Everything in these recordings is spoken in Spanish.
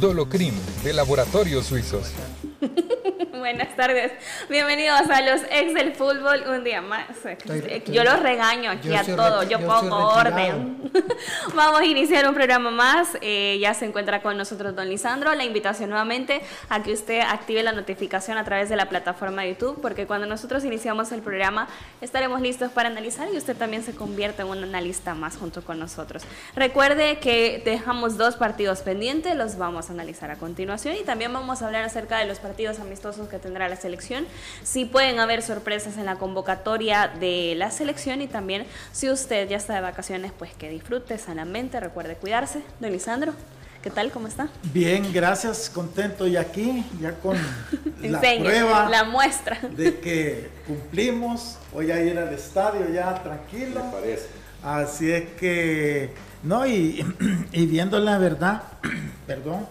Dolocrim de Laboratorios Suizos. Buenas tardes. Bienvenidos a los ex del fútbol un día más. yo los regaño aquí yo a todos, yo yo pongo orden. Vamos a iniciar un programa más. Eh, ya se encuentra con nosotros don Lisandro. La invitación nuevamente a que usted active la notificación a través de la plataforma de YouTube, porque cuando nosotros iniciamos el programa estaremos listos para analizar y usted también se convierte en un analista más junto con nosotros. Recuerde que dejamos dos partidos pendientes, los vamos a analizar a continuación y también vamos a hablar acerca de los partidos amistosos que tendrá la selección. Si pueden haber sorpresas en la convocatoria de la selección y también si usted ya está de vacaciones, pues que disfrute sanamente, recuerde cuidarse. Don Lisandro, ¿qué tal? ¿Cómo está? Bien, gracias, contento y aquí, ya con la prueba la muestra. de que cumplimos. Voy a ir al estadio ya tranquilo. parece. Así es que, no, y, y viendo la verdad, perdón,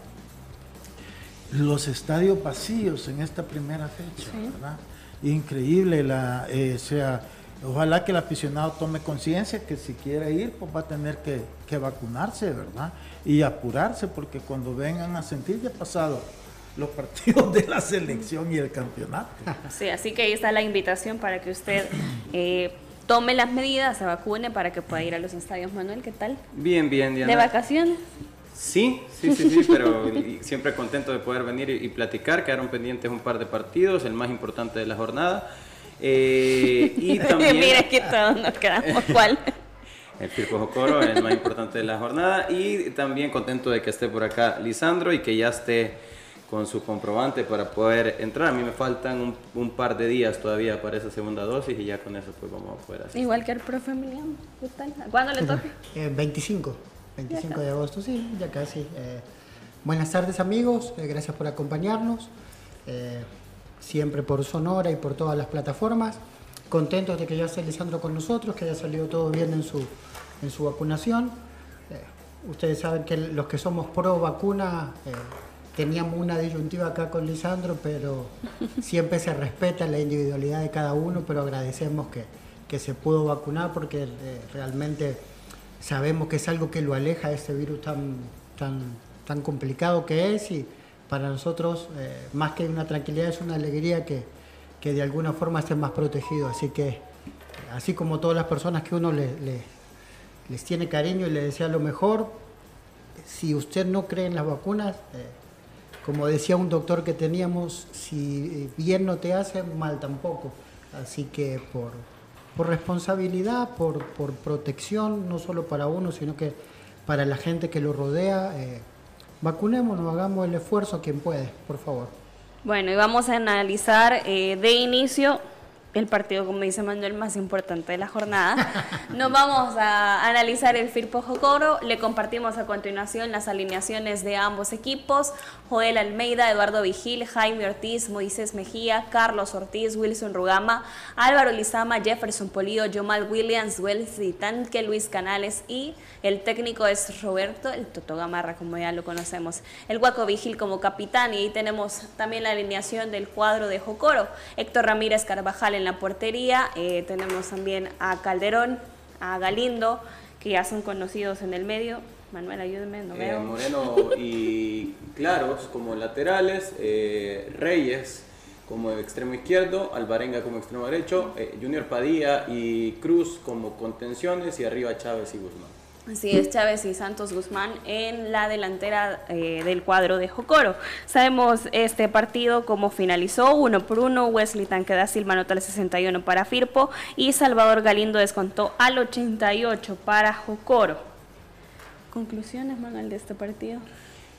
los estadios vacíos en esta primera fecha, ¿verdad? Increíble, la, eh, o sea, ojalá que el aficionado tome conciencia que si quiere ir, pues va a tener que, que vacunarse, ¿verdad? Y apurarse, porque cuando vengan a sentir ya pasado los partidos de la selección y el campeonato. Sí, así que ahí está la invitación para que usted eh, tome las medidas, se vacune para que pueda ir a los estadios. Manuel, ¿qué tal? Bien, bien, Diana. ¿De vacaciones? Sí, sí, sí, sí, pero siempre contento de poder venir y, y platicar. Quedaron pendientes un par de partidos, el más importante de la jornada. Eh, y también Mira que todos nos quedamos cuál. el Firpo Jocoro, el más importante de la jornada. Y también contento de que esté por acá Lisandro y que ya esté con su comprobante para poder entrar. A mí me faltan un, un par de días todavía para esa segunda dosis y ya con eso pues vamos a poder hacer. Igual que el profe Emiliano. ¿Qué tal? ¿Cuándo le toca? Eh, 25, 25 de agosto, sí, ya casi. Eh, buenas tardes amigos, eh, gracias por acompañarnos, eh, siempre por Sonora y por todas las plataformas. Contentos de que ya esté Lisandro con nosotros, que haya salido todo bien en su, en su vacunación. Ustedes saben que los que somos pro vacuna teníamos una disyuntiva acá con Lisandro, pero siempre se respeta la individualidad de cada uno, pero agradecemos que, que se pudo vacunar porque realmente sabemos que es algo que lo aleja de este virus tan, tan, tan complicado que es y para nosotros eh, más que una tranquilidad es una alegría que, que de alguna forma esté más protegido. Así que así como todas las personas que uno le- le- les tiene cariño y le desea lo mejor, si usted no cree en las vacunas, eh, como decía un doctor que teníamos, si bien no te hace, mal tampoco. Así que por, por responsabilidad, por, por protección, no solo para uno, sino que para la gente que lo rodea, eh, vacunémonos, hagamos el esfuerzo quien puede, por favor. Bueno, y vamos a analizar eh, de inicio el partido, como dice Manuel, más importante de la jornada. Nos vamos a analizar el Firpo Jocoro. Le compartimos a continuación las alineaciones de ambos equipos. Joel Almeida, Eduardo Vigil, Jaime Ortiz, Moisés Mejía, Carlos Ortiz, Wilson Rugama, Álvaro Lizama, Jefferson Polío, Jomal Williams, Wellesley Tanque, Luis Canales y el técnico es Roberto, el Toto Gamarra, como ya lo conocemos. El Guaco Vigil como capitán y ahí tenemos también la alineación del cuadro de Jocoro. Héctor Ramírez Carvajal en la portería. Eh, tenemos también a Calderón, a Galindo, que ya son conocidos en el medio. Manuel, ayúdeme, no Eh, veo. Moreno y Claros como laterales, eh, Reyes como extremo izquierdo, Alvarenga como extremo derecho, Junior Padilla y Cruz como contenciones y arriba Chávez y Guzmán. Así es, Chávez y Santos Guzmán en la delantera eh, del cuadro de Jocoro. Sabemos este partido cómo finalizó, uno por uno, Wesley Tanque da Silva anotó al 61 para Firpo y Salvador Galindo descontó al 88 para Jocoro. Conclusiones, Manuel, de este partido.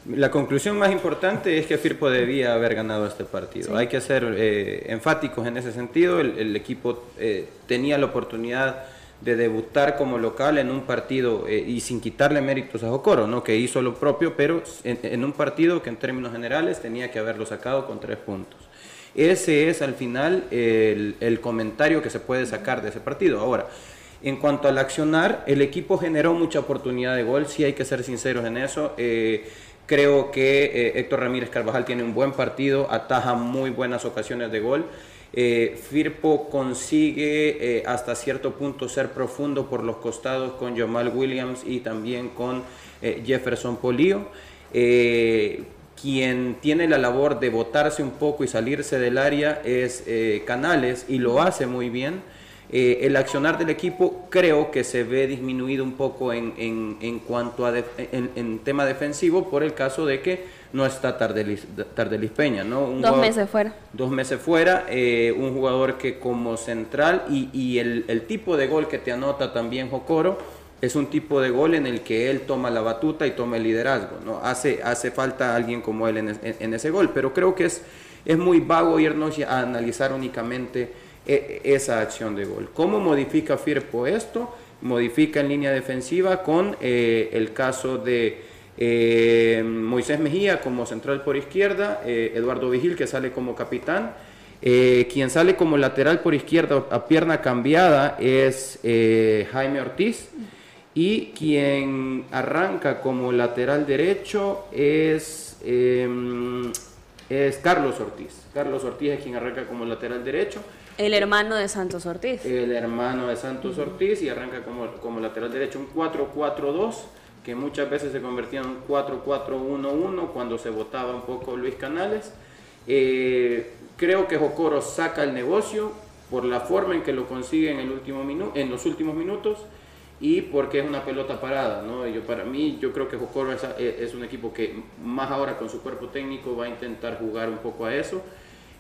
La conclusión más importante es que Firpo debía haber ganado este partido. Sí. Hay que ser eh, enfáticos en ese sentido. El, el equipo eh, tenía la oportunidad de debutar como local en un partido eh, y sin quitarle méritos a Jocoro, ¿no? que hizo lo propio, pero en, un partido que en términos generales tenía que haberlo sacado con tres puntos. Ese es al final el, el comentario que se puede sacar de ese partido. Ahora, en cuanto al accionar, el equipo generó mucha oportunidad de gol, sí hay que ser sinceros en eso. Eh, creo que eh, Héctor Ramírez Carvajal tiene un buen partido, ataja muy buenas ocasiones de gol. Eh, Firpo consigue eh, hasta cierto punto ser profundo por los costados con Jamal Williams y también con eh, Jefferson Polío. Quien tiene la labor de botarse un poco y salirse del área es Canales y lo hace muy bien. El accionar del equipo creo que se ve disminuido un poco en, en- en cuanto a en tema defensivo por el caso de que no está Tardelis, Tardelis Peña, ¿no? Un Dos jugador- meses fuera. dos meses fuera, eh, un jugador que como central y, y el, el tipo de gol que te anota también Jocoro es un tipo de gol en el que él toma la batuta y toma el liderazgo, ¿no? Hace, hace falta alguien como él en, es- en- en ese gol, pero creo que es, es muy vago irnos a analizar únicamente eh, esa acción de gol. ¿Cómo modifica Firpo esto? Modifica en línea defensiva con eh, el caso de eh, Moisés Mejía como central por izquierda, eh, Eduardo Vigil que sale como capitán, eh, quien sale como lateral por izquierda a pierna cambiada es Jaime Ortiz y quien arranca como lateral derecho es, eh, es Carlos Ortiz. Carlos Ortiz es quien arranca como lateral derecho. El hermano de Santos Ortiz. El hermano de Santos Ortiz y arranca como, como lateral derecho un 4-4-2 que muchas veces se convertía en un 4-4-1-1 cuando se votaba un poco Luis Canales. Eh, creo que Jocoro saca el negocio por la forma en que lo consigue en, los últimos minutos y porque es una pelota parada. ¿no? Yo, para mí, yo creo que Jocoro es un equipo que más ahora con su cuerpo técnico va a intentar jugar un poco a eso.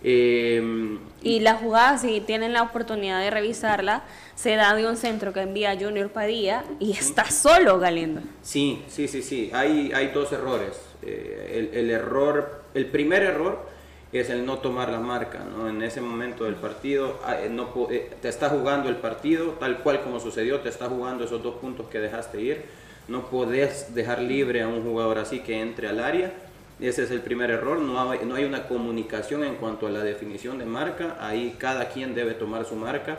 Eh, Y la jugada, si tienen la oportunidad de revisarla, se da de un centro que envía Junior Padilla y está solo Galindo. Sí, sí, sí, sí. Hay, hay dos errores. Eh, el, el error, el primer error es el no tomar la marca, ¿no? En ese momento del partido, ah, eh, no, eh, te está jugando el partido, tal cual como sucedió, te está jugando esos dos puntos que dejaste ir. No podés dejar libre a un jugador así que entre al área. Ese es el primer error, no hay, no hay una comunicación en cuanto a la definición de marca, ahí cada quien debe tomar su marca.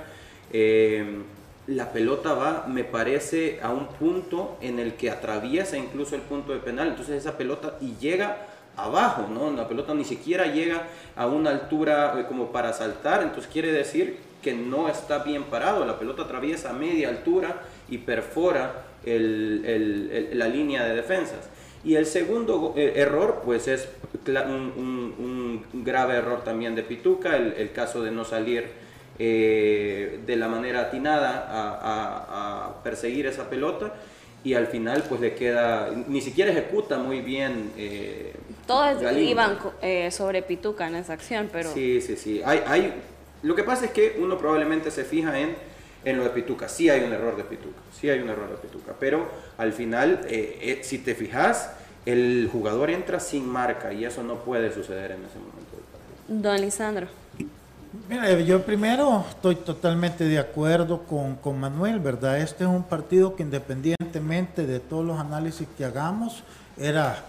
Eh, la pelota va, me parece, a un punto en el que atraviesa incluso el punto de penal, entonces esa pelota y llega abajo, ¿no? La pelota ni siquiera llega a una altura eh, como para saltar, entonces quiere decir que no está bien parado, la pelota atraviesa a media altura y perfora la línea de defensas. Y el segundo eh, error, pues es un, un- un grave error también de Pituca, el, el caso de no salir eh, de la manera atinada a, a- a perseguir esa pelota y al final pues le queda, ni siquiera ejecuta muy bien. eh, Todos Galindo. iban eh, sobre Pituca en esa acción, pero Sí, sí, sí. Hay, hay, lo que pasa es que uno probablemente se fija en, en lo de Pituca. Sí hay un error de Pituca, sí hay un error de Pituca. Pero al final, eh, eh, si te fijas, el jugador entra sin marca y eso no puede suceder en ese momento del partido. Don Lisandro. Mira, yo primero estoy totalmente de acuerdo con, con, Manuel, ¿verdad? Este es un partido que independientemente de todos los análisis que hagamos, era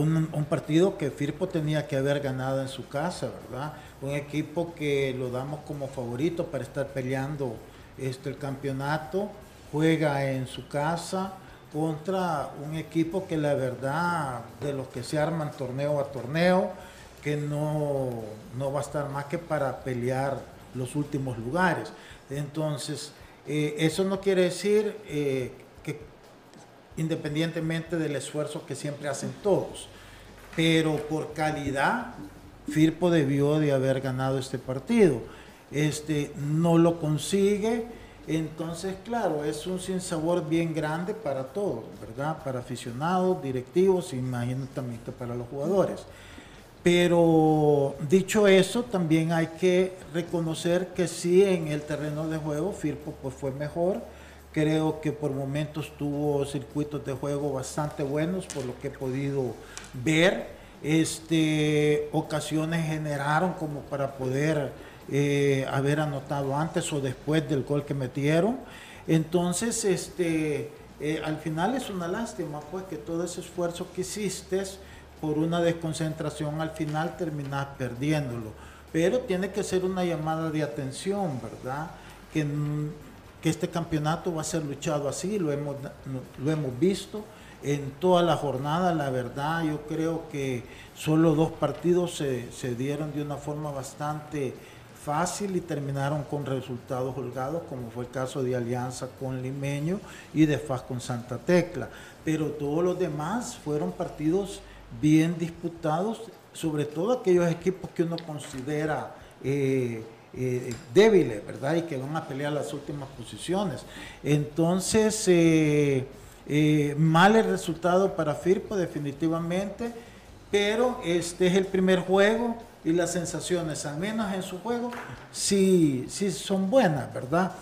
un, partido que Firpo tenía que haber ganado en su casa, ¿verdad? Un equipo que lo damos como favorito para estar peleando este, el campeonato, juega en su casa contra un equipo que la verdad, de los que se arman torneo a torneo, que no, no va a estar más que para pelear los últimos lugares. Entonces, eh, eso no quiere decir eh, independientemente del esfuerzo que siempre hacen todos, pero por calidad, Firpo debió de haber ganado este partido. Este, no lo consigue, entonces, claro, es un sinsabor bien grande para todos, ¿verdad? Para aficionados, directivos, imagino también para los jugadores. Pero dicho eso, también hay que reconocer que sí en el terreno de juego Firpo pues fue mejor. Creo que por momentos tuvo circuitos de juego bastante buenos por lo que he podido ver. Este, ocasiones generaron como para poder eh, haber anotado antes o después del gol que metieron. Entonces, este, eh, al final es una lástima pues que todo ese esfuerzo que hiciste por una desconcentración al final terminas perdiéndolo. Pero tiene que ser una llamada de atención, ¿verdad? Que, que este campeonato va a ser luchado así, lo hemos, lo hemos visto en toda la jornada, la verdad, yo creo que solo dos partidos se, se dieron de una forma bastante fácil y terminaron con resultados holgados, como fue el caso de Alianza con Limeño y de FAS con Santa Tecla. Pero todos los demás fueron partidos bien disputados, sobre todo aquellos equipos que uno considera eh, eh, débiles, ¿verdad? Y que van a pelear las últimas posiciones. Entonces, eh, mal el resultado para Firpo definitivamente, pero este es el primer juego y las sensaciones, al menos en su juego, sí, sí son buenas, ¿verdad?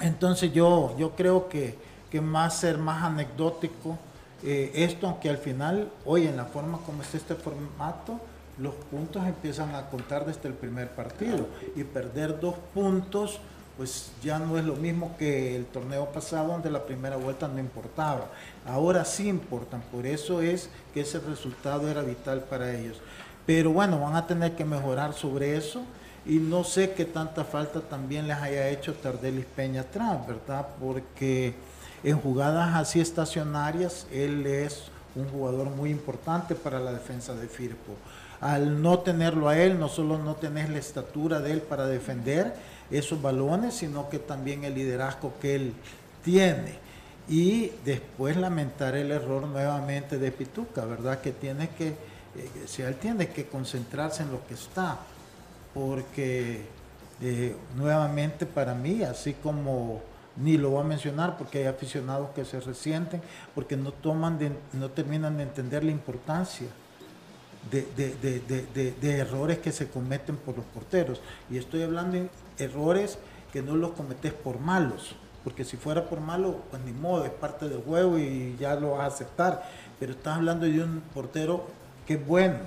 Entonces yo, yo creo que, que más ser más anecdótico eh, esto, aunque al final, hoy en la forma como es este formato, los puntos empiezan a contar desde el primer partido y perder dos puntos pues ya no es lo mismo que el torneo pasado donde la primera vuelta no importaba. Ahora sí importan, por eso es que ese resultado era vital para ellos. Pero bueno, van a tener que mejorar sobre eso y no sé qué tanta falta también les haya hecho Tardelis Peña atrás, ¿verdad? Porque en jugadas así estacionarias, él es un jugador muy importante para la defensa de Firpo. Al no tenerlo a él, no solo no tenés la estatura de él para defender esos balones, sino que también el liderazgo que él tiene. Y después lamentar el error nuevamente de Pituca, ¿verdad? Que tiene que, eh, si él tiene que concentrarse en lo que está, porque eh, nuevamente para mí, así como ni lo voy a mencionar porque hay aficionados que se resienten, porque no, toman no terminan de entender la importancia de, errores que se cometen por los porteros. Y estoy hablando de errores que no los cometes por malos, porque si fuera por malo, pues ni modo, es parte del juego y ya lo vas a aceptar. Pero estás hablando de un portero que es bueno,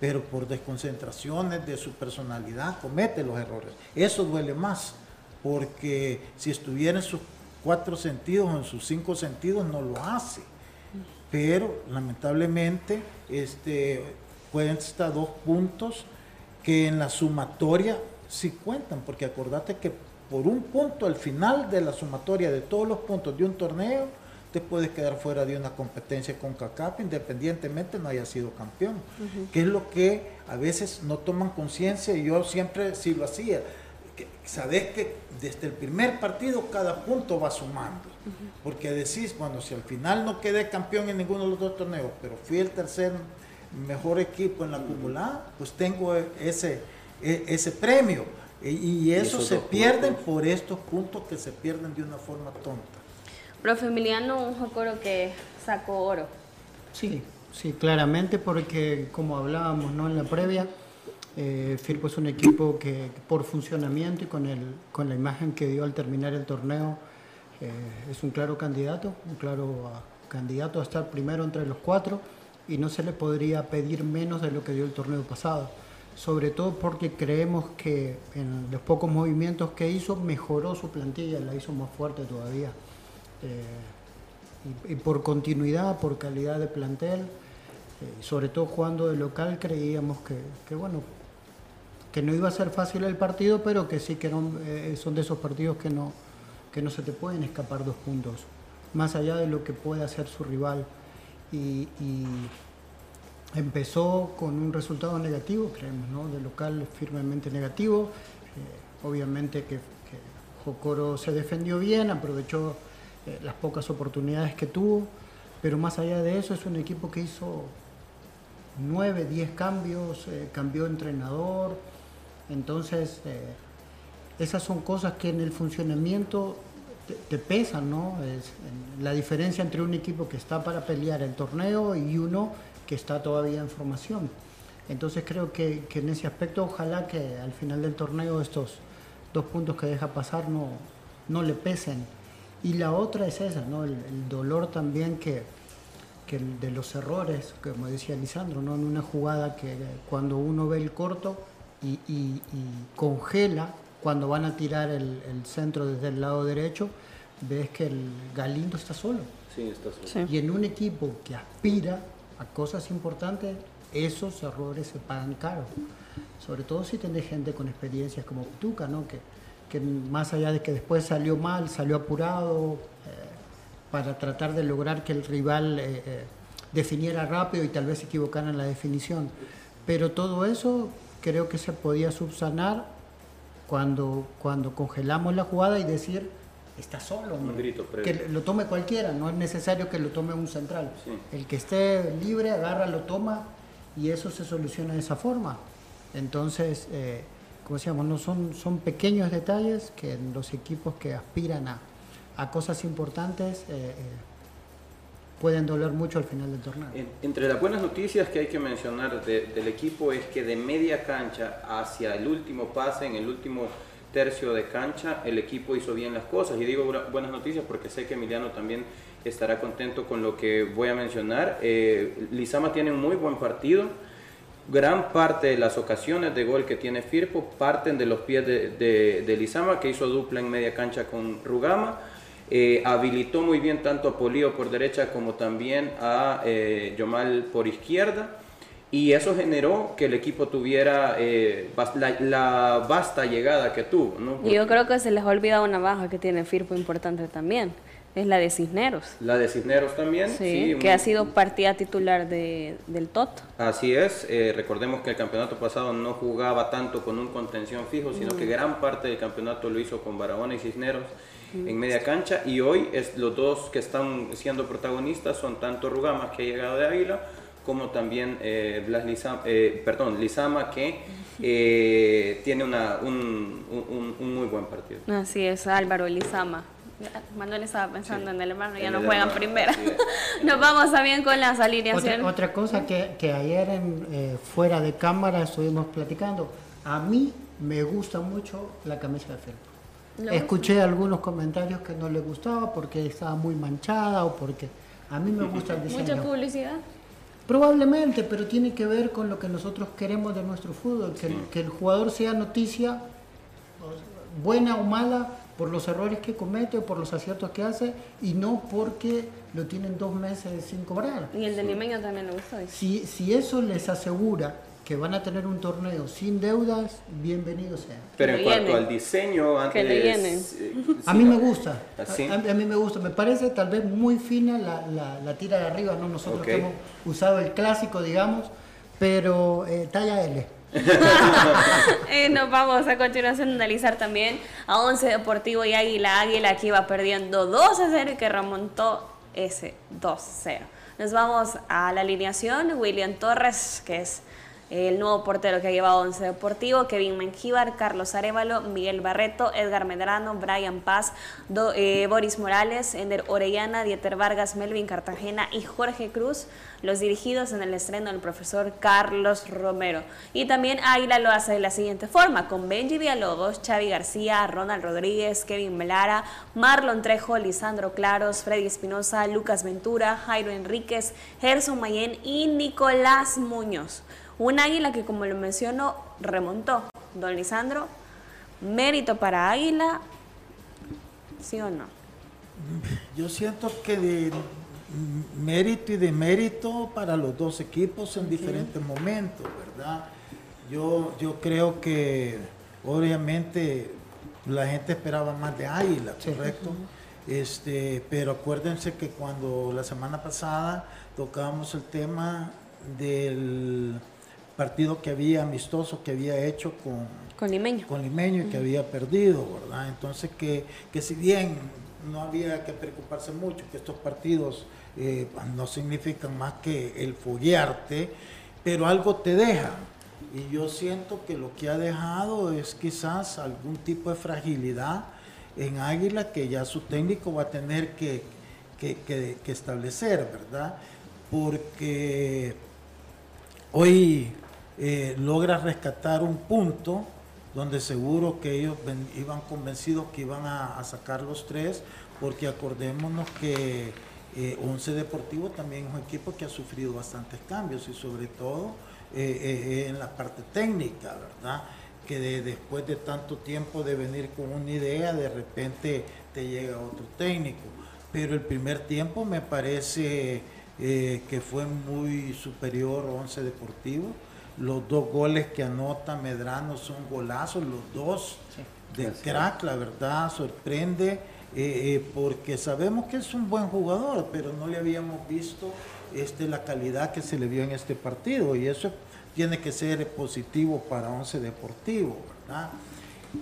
pero por desconcentraciones de su personalidad comete los errores. Eso duele más porque si estuviera en sus cuatro sentidos o en sus cinco sentidos no lo hace. Pero lamentablemente este, cuesta dos puntos que en la sumatoria sí cuentan, porque acordate que por un punto al final de la sumatoria de todos los puntos de un torneo, te puedes quedar fuera de una competencia con CACAP independientemente no haya sido campeón, que es lo que a veces no toman conciencia y yo siempre sí lo hacía sabes que desde el primer partido cada punto va sumando. Porque decís, bueno, si al final no quedé campeón en ninguno de los dos torneos, pero fui el tercer mejor equipo en la acumulada, pues tengo ese, e, ese premio. E, y, eso se pierde por estos puntos que se pierden de una forma tonta. Profe Emiliano, un Jocoro que sacó oro. Sí, sí, claramente, porque como hablábamos ¿no? en la previa, eh, Firpo es un equipo que por funcionamiento y con, el, con la imagen que dio al terminar el torneo eh, es un claro candidato, un claro ah, candidato a estar primero entre los cuatro y no se le podría pedir menos de lo que dio el torneo pasado. sobre todo porque creemos que en los pocos movimientos que hizo mejoró su plantilla, la hizo más fuerte todavía. Eh, y, por continuidad, por calidad de plantel, eh, sobre todo jugando de local, creíamos que, bueno, que no iba a ser fácil el partido, pero que sí que eh, son de esos partidos que no, que no se te pueden escapar dos puntos, más allá de lo que puede hacer su rival. Y empezó con un resultado negativo, creemos, ¿no? de local firmemente negativo. Eh, obviamente que, Jocoro se defendió bien, aprovechó eh, las pocas oportunidades que tuvo, pero más allá de eso es un equipo que hizo nueve, diez cambios, eh, cambió entrenador, entonces esas son cosas que en el funcionamiento te, pesan, ¿no? Es, la diferencia entre un equipo que está para pelear el torneo y uno que está todavía en formación. Entonces creo que, en ese aspecto ojalá que al final del torneo estos dos puntos que deja pasar no, no le pesen. Y la otra es esa, ¿no? el, dolor también que, que, de los errores, como decía Lisandro, ¿no? en una jugada que cuando uno ve el corto y, congela, cuando van a tirar el, centro desde el lado derecho, ves que el Galindo está solo. Sí, está solo. Y en un equipo que aspira a cosas importantes, esos errores se pagan caro. Sobre todo si tenés gente con experiencias como Tuca, ¿no? que, que más allá de que después salió mal, salió apurado eh, para tratar de lograr que el rival eh, eh, definiera rápido y tal vez se equivocara en la definición. Pero todo eso creo que se podía subsanar cuando, cuando congelamos la jugada y decir, está solo. que lo tome cualquiera, no es necesario que lo tome un central. El que esté libre, agarra, lo toma y eso se soluciona de esa forma. Entonces, eh, como decíamos, no son, son pequeños detalles que en los equipos que aspiran a, a cosas importantes eh, eh, pueden doler mucho al final del torneo. entre las buenas noticias que hay que mencionar del equipo es que de media cancha hacia el último pase, en el último tercio de cancha, el equipo hizo bien las cosas. Y digo buenas noticias porque sé que Emiliano también estará contento con lo que voy a mencionar. Eh, Lizama tiene un muy buen partido. Gran parte de las ocasiones de gol que tiene Firpo parten de los pies de, de, Lizama, que hizo dupla en media cancha con Rugama. Eh, habilitó muy bien tanto a Polío por derecha como también a eh, Yomal por izquierda y eso generó que el equipo tuviera eh, la, vasta llegada que tuvo. Y yo creo que se les ha olvidado una baja que tiene Firpo importante también, es la de Cisneros. La de Cisneros también, sí. que ha sido partida titular de, del TOT. Así es, eh, recordemos que el campeonato pasado no jugaba tanto con un contención fijo, sino que gran parte del campeonato lo hizo con Barahona y Cisneros en media cancha y hoy es, los dos que están siendo protagonistas son tanto Rugamas que ha llegado de Águila como también eh, Blas Lizama, eh, perdón, Lizama, que eh, tiene una, un, un, muy buen partido. Así es, Álvaro Lizama. Manuel estaba pensando en el hermano, ya no juegan primera. Nos vamos también con las alineaciones. Otra, cosa que, que ayer en, eh, fuera de cámara estuvimos platicando, a mí me gusta mucho la camisa de Escuché algunos comentarios que no le gustaba porque estaba muy manchada o porque a mí me gusta el diseño. Mucha publicidad. Probablemente, pero tiene que ver con lo que nosotros queremos de nuestro fútbol, que, el, que el jugador sea noticia, buena o mala, por los errores que comete o por los aciertos que hace, y no porque lo tienen dos meses sin cobrar. Y el de Limeño también le gustó. Si, si eso les asegura que van a tener un torneo sin deudas, bienvenido sea. Pero en cuanto al diseño, antes, que eh, a mí me gusta. A, mí me gusta. Me parece tal vez muy fina la, la, tira de arriba, ¿no? Nosotros hemos usado el clásico, digamos, pero eh, talla L. eh, nos vamos a continuación a analizar también a Once Deportivo y Águila. Águila que iba perdiendo 2 a 0 y que remontó ese 2-0. Nos vamos a la alineación. William Torres, que es el nuevo portero que ha llevado Once Deportivo, Kevin Mengíbar, Carlos Arevalo, Miguel Barreto, Edgar Medrano, Brian Paz, eh, Boris Morales, Ender Orellana, Dieter Vargas, Melvin Cartagena y Jorge Cruz, los dirigidos en el estreno del profesor Carlos Romero. Y también Águila lo hace de la siguiente forma, con Benji Villalobos, Xavi García, Ronald Rodríguez, Kevin Melara, Marlon Trejo, Lisandro Claros, Freddy Espinosa, Lucas Ventura, Jairo Enríquez, Gerson Mayen y Nicolás Muñoz Un águila que, como lo menciono, remontó. Don Lisandro, mérito para Águila, ¿sí o no? Yo siento que de mérito y de mérito para los dos equipos en diferentes momentos, ¿verdad? Yo, yo creo que obviamente la gente esperaba más de Águila, ¿correcto? Este, pero acuérdense que cuando la semana pasada tocábamos el tema del partido que había amistoso que había hecho con, con Limeño, con Limeño y que había perdido, ¿verdad? Entonces que, que si bien no había que preocuparse mucho, que estos partidos eh, no significan más que el foguearte, pero algo te deja. Y yo siento que lo que ha dejado es quizás algún tipo de fragilidad en Águila que ya su técnico va a tener que, que, establecer, ¿verdad? Porque hoy eh, logra rescatar un punto donde seguro que ellos iban convencidos que iban a, sacar los tres, porque acordémonos que eh, Once Deportivo también es un equipo que ha sufrido bastantes cambios y sobre todo eh, en la parte técnica, ¿verdad? Que después de tanto tiempo de venir con una idea, de repente te llega otro técnico. Pero el primer tiempo me parece que fue muy superior Once Deportivo los dos goles que anota Medrano son golazos, los dos de crack, la verdad, sorprende, eh, eh, porque sabemos que es un buen jugador, pero no le habíamos visto este, la calidad que se le vio en este partido, y eso tiene que ser positivo para Once Deportivo, ¿verdad?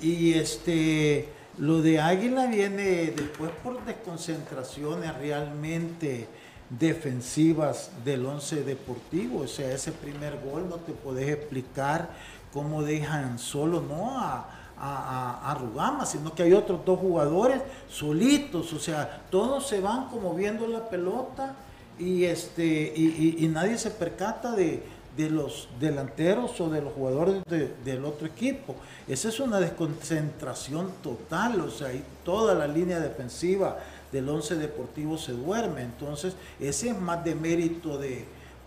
Y este, lo de Águila viene después por desconcentraciones realmente defensivas del once deportivo. O sea, ese primer gol no te podés explicar cómo dejan solo, no a, a, Rugama, sino que hay otros dos jugadores solitos. O sea, todos se van como viendo la pelota y, este, y, nadie se percata de, de, los delanteros o de los jugadores del otro equipo. Esa es una desconcentración total, o sea, toda la línea defensiva del once deportivo se duerme. Entonces, ese es más de mérito de,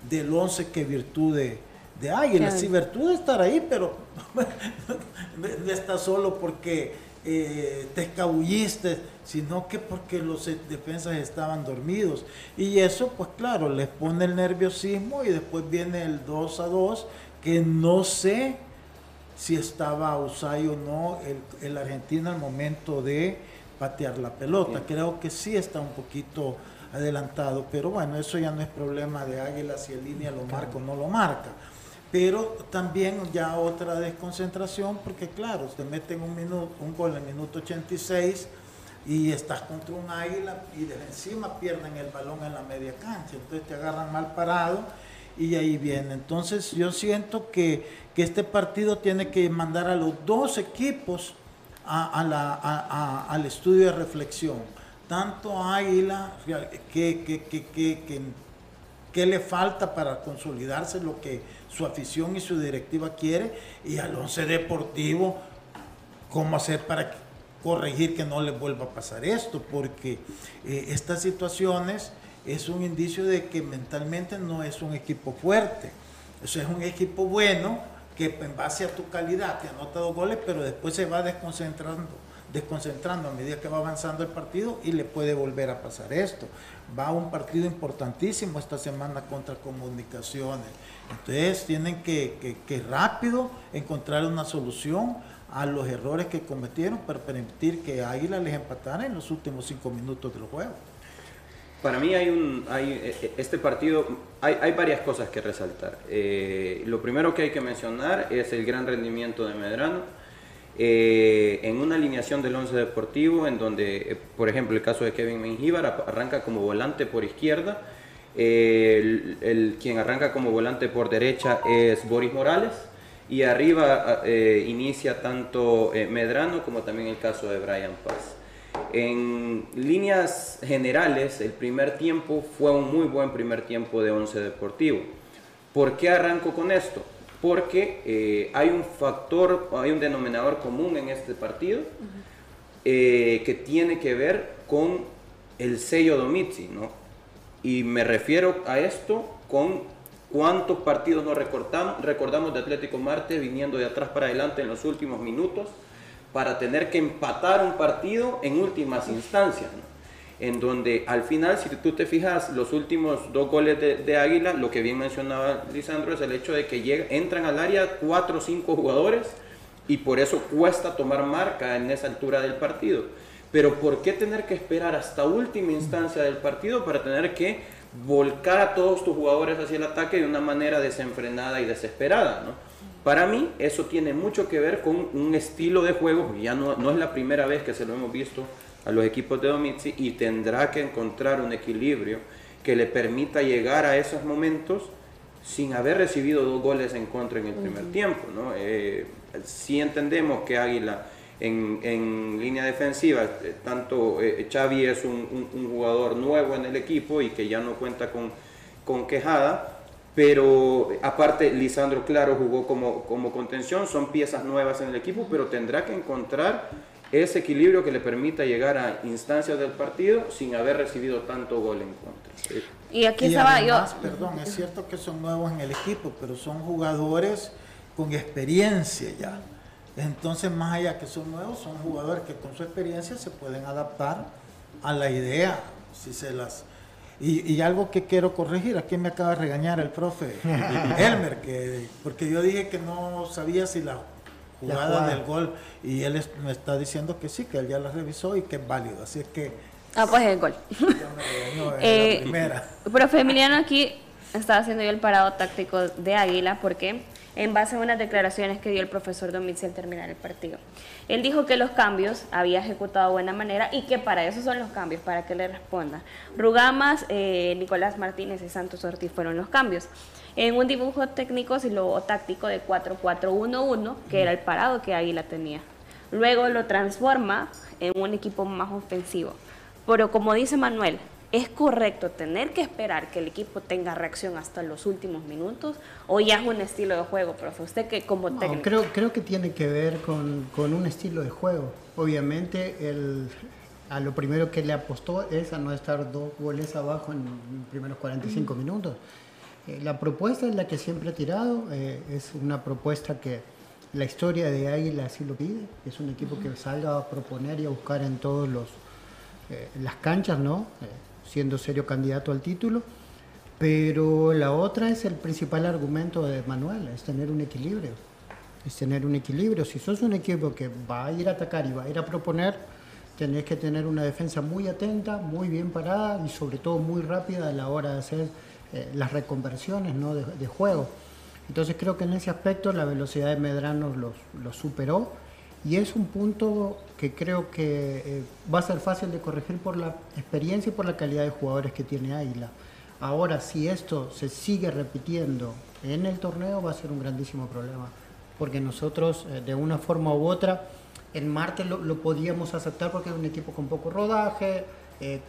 del once que virtud de, de Águila. Sí, virtud de estar ahí, pero no está solo porque eh, te escabulliste, sino que porque los defensas estaban dormidos. Y eso, pues claro, les pone el nerviosismo y después viene el 2 a 2, que no sé si estaba Usay o no el, el argentino al momento de patear la pelota. Creo que sí está un poquito adelantado, pero bueno, eso ya no es problema de Águila si el línea lo marca o no lo marca. Pero también ya otra desconcentración, porque claro, te meten un, minuto, un gol en el minuto 86 y estás contra un águila y de encima pierden el balón en la media cancha, entonces te agarran mal parado y ahí viene. Entonces yo siento que, que este partido tiene que mandar a los dos equipos a, la, al estudio de reflexión. Tanto Águila, que, que, que, le falta para consolidarse lo que su afición y su directiva quiere, y al once deportivo, cómo hacer para corregir que no le vuelva a pasar esto, porque eh, estas situaciones es un indicio de que mentalmente no es un equipo fuerte, eso es un equipo bueno, que en base a tu calidad te anota dos goles, pero después se va desconcentrando, desconcentrando a medida que va avanzando el partido y le puede volver a pasar esto. Va un partido importantísimo esta semana contra comunicaciones. Entonces tienen que, que, rápido encontrar una solución a los errores que cometieron para permitir que Águila les empatara en los últimos cinco minutos del juego. Para mí hay un, hay, e, e, este partido, hay, hay varias cosas que resaltar. Eh, lo primero que hay que mencionar es el gran rendimiento de Medrano. Eh, en una alineación del once deportivo, en donde, eh, por ejemplo, el caso de Kevin Mengíbar arranca como volante por izquierda, el, el, quien arranca como volante por derecha es Boris Morales, y arriba inicia tanto Medrano como también el caso de Brian Paz. En líneas generales, el primer tiempo fue un muy buen primer tiempo de Once Deportivo. ¿Por qué arranco con esto? Porque eh, hay un factor, hay un denominador común en este partido eh, que tiene que ver con el sello Domitzi, ¿no? Y me refiero a esto con ¿Cuántos partidos nos recordamos, recordamos de Atlético Marte viniendo de atrás para adelante en los últimos minutos para tener que empatar un partido en últimas instancias? En donde al final, si tú te fijas, los últimos dos goles de, Águila, lo que bien mencionaba Lisandro es el hecho de que entran al área cuatro o cinco jugadores y por eso cuesta tomar marca en esa altura del partido. Pero ¿por qué tener que esperar hasta última instancia del partido para tener que volcar a todos tus jugadores hacia el ataque de una manera desenfrenada y desesperada? Para mí eso tiene mucho que ver con un estilo de juego, ya no, no es la primera vez que se lo hemos visto a los equipos de Domitzi y tendrá que encontrar un equilibrio que le permita llegar a esos momentos sin haber recibido dos goles en contra en el primer tiempo. ¿no? Eh, si entendemos que Águila en, línea defensiva, eh, tanto eh, Xavi es un, jugador nuevo en el equipo y que ya no cuenta con, con Quejada, pero aparte Lisandro Claro jugó como, como contención, son piezas nuevas en el equipo, pero tendrá que encontrar ese equilibrio que le permita llegar a instancias del partido sin haber recibido tanto gol en contra. Y aquí estaba yo. Perdón, es cierto que son nuevos en el equipo, pero son jugadores con experiencia ya. Entonces, más allá que son nuevos, son jugadores que con su experiencia se pueden adaptar a la idea, si se las... Y, algo que quiero corregir, aquí me acaba de regañar el profe Elmer, que, porque yo dije que no sabía si la jugada, del gol, y él me está diciendo que sí, que él ya la revisó y que es válido, así es que... Ah, pues el gol. eh, Profe Emiliano aquí estaba haciendo yo el parado táctico de Águila, porque en base a unas declaraciones que dio el profesor Domínguez al terminar el partido. Él dijo que los cambios había ejecutado de buena manera y que para eso son los cambios, para que le responda. Rugamas, eh, Nicolás Martínez y Santos Ortiz fueron los cambios. En un dibujo técnico y luego táctico de 4-4-1-1, que era el parado que Águila tenía. Luego lo transforma en un equipo más ofensivo. Pero como dice Manuel, ¿Es correcto tener que esperar que el equipo tenga reacción hasta los últimos minutos o ya es un estilo de juego, profe? Usted que como técnico. Creo, creo que tiene que ver con, un estilo de juego. Obviamente el, a lo primero que le apostó es a no estar dos goles abajo en los primeros 45 minutos. Eh, la propuesta es la que siempre ha tirado, eh, es una propuesta que la historia de Águila así lo pide, es un equipo que salga a proponer y a buscar en todos los eh, las canchas, ¿no? Siendo serio candidato al título. Pero la otra es el principal argumento de Manuel, es tener un equilibrio. Es tener un equilibrio. Si sos un equipo que va a ir a atacar y va a ir a proponer, tenés que tener una defensa muy atenta, muy bien parada y sobre todo muy rápida a la hora de hacer eh, las reconversiones ¿no? de, juego. Entonces creo que en ese aspecto la velocidad de Medrano los, los superó y es un punto que creo que eh, va a ser fácil de corregir por la experiencia y por la calidad de jugadores que tiene Águila. Ahora, si esto se sigue repitiendo en el torneo, va a ser un grandísimo problema, porque nosotros, eh, de una forma u otra, en Marte lo, podíamos aceptar porque era un equipo con poco rodaje, eh,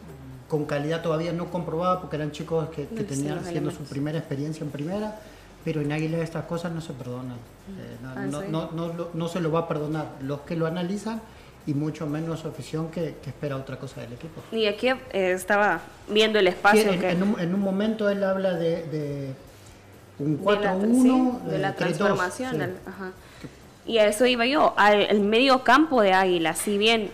con calidad todavía no comprobada, porque eran chicos que, que tenían haciendo su primera experiencia en primera pero en Águila estas cosas no se perdonan. Eh, ah, no, no, no, se lo va a perdonar los que lo analizan y mucho menos su afición que, espera otra cosa del equipo. Y aquí eh, estaba viendo el espacio. en, un, momento él habla de, un 4-1. De, la, transformación. Y a eso iba yo, al medio campo de Águila, si bien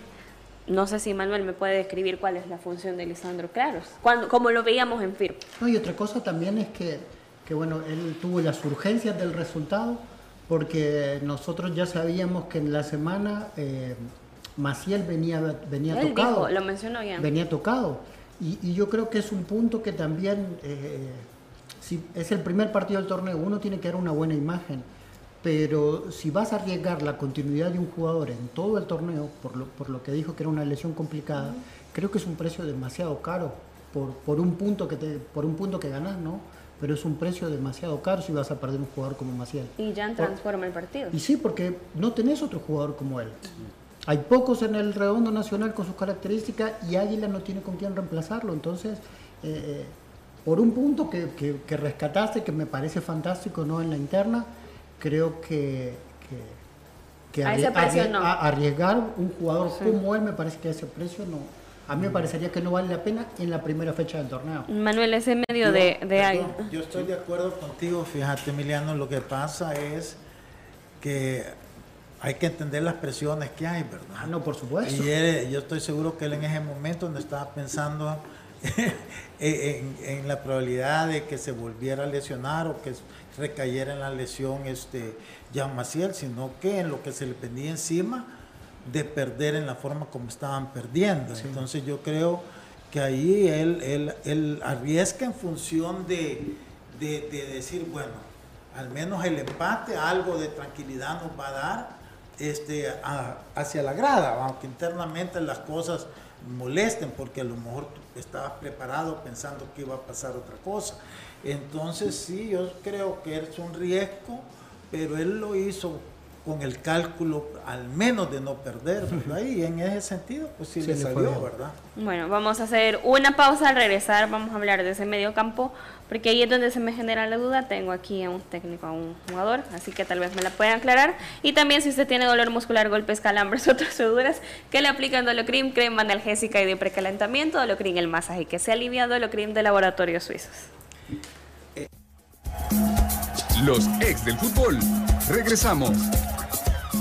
no sé si Manuel me puede describir cuál es la función de Lisandro Claros, cuando, como lo veíamos en FIR. No, y otra cosa también es que que bueno, él tuvo las urgencias del resultado porque nosotros ya sabíamos que en la semana eh, Maciel venía, venía tocado. lo mencionó ya. Venía tocado. Y, yo creo que es un punto que también, eh, si es el primer partido del torneo, uno tiene que dar una buena imagen. Pero si vas a arriesgar la continuidad de un jugador en todo el torneo, por lo, por lo que dijo que era una lesión complicada, creo que es un precio demasiado caro por, por un punto que te, por un punto que ganas, ¿no? Pero es un precio demasiado caro si vas a perder un jugador como Maciel. Y ya transforma el partido. Y sí, porque no tenés otro jugador como él. Hay pocos en el redondo nacional con sus características y Águila no tiene con quién reemplazarlo. Entonces, eh, eh, por un punto que, que, rescataste, que me parece fantástico ¿no? en la interna, creo que, que, a ese precio no. arriesgar un jugador como él me parece que a ese precio no, a mí me parecería que no vale la pena en la primera fecha del torneo. Manuel, ese medio de, de ahí. Yo estoy de acuerdo contigo, fíjate Emiliano, lo que pasa es que hay que entender las presiones que hay, ¿verdad? Ah, no, por supuesto. Y él- yo estoy seguro que él en ese momento no estaba pensando en, en la probabilidad de que se volviera a lesionar o que recayera en la lesión este Jean Maciel, sino que en lo que se le pendía encima de perder en la forma como estaban perdiendo. Entonces yo creo que ahí él, él, él arriesga en función de, de- de decir, bueno, al menos el empate, algo de tranquilidad nos va a dar este, a- hacia la grada, aunque internamente las cosas molesten, porque a lo mejor tú estabas preparado pensando que iba a pasar otra cosa. Entonces sí, yo creo que es un riesgo, pero él lo hizo con el cálculo al menos de no perder, ¿verdad? Y en ese sentido, pues sí, Sí, le salió, bien. ¿verdad? Bueno, vamos a hacer una pausa al regresar. Vamos a hablar de ese medio campo, porque ahí es donde se me genera la duda. Tengo aquí a un técnico, a un jugador, así que tal vez me la puedan aclarar. Y también, si usted tiene dolor muscular, golpes, calambres, otras suduras, que le aplican Dolocrim, crema analgésica y de precalentamiento, Dolocrim el masaje que se alivia, Dolocrim de laboratorios suizos. Los ex del fútbol. Regresamos.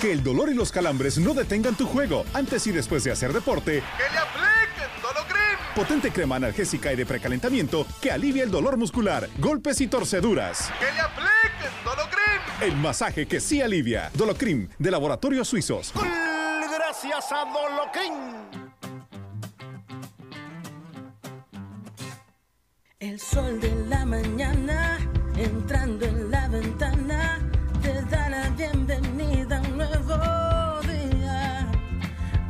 Que el dolor y los calambres no detengan tu juego antes y después de hacer deporte. ¡Que le apliquen Dolocrim! Potente crema analgésica y de precalentamiento que alivia el dolor muscular, golpes y torceduras. ¡Que le apliquen Dolocrim! El masaje que sí alivia. Dolocrim de Laboratorios Suizos. Gracias a Dolocrim. El sol de la mañana entrando en la ventana te da la bienvenida nuevo día.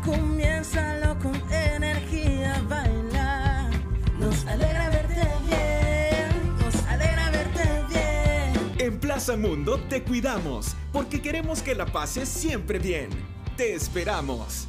Comiénzalo con energía, baila. Nos alegra verte bien, nos alegra verte bien. En Plaza Mundo te cuidamos porque queremos que la pases siempre bien. Te esperamos.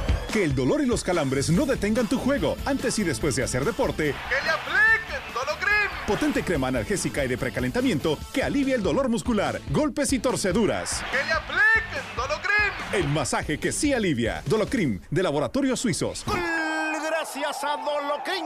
Que el dolor y los calambres no detengan tu juego antes y después de hacer deporte. ¡Que le apliquen Dolocrim! Potente crema analgésica y de precalentamiento que alivia el dolor muscular, golpes y torceduras. ¡Que le apliquen Dolocrim! El masaje que sí alivia. Dolocrim de Laboratorios Suizos. Gracias a Dolocrim.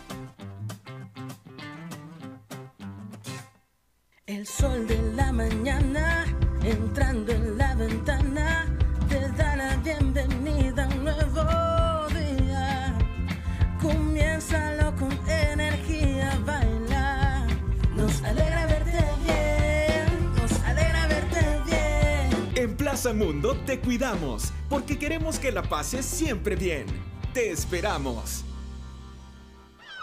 Mundo te cuidamos porque queremos que la pases siempre bien. Te esperamos.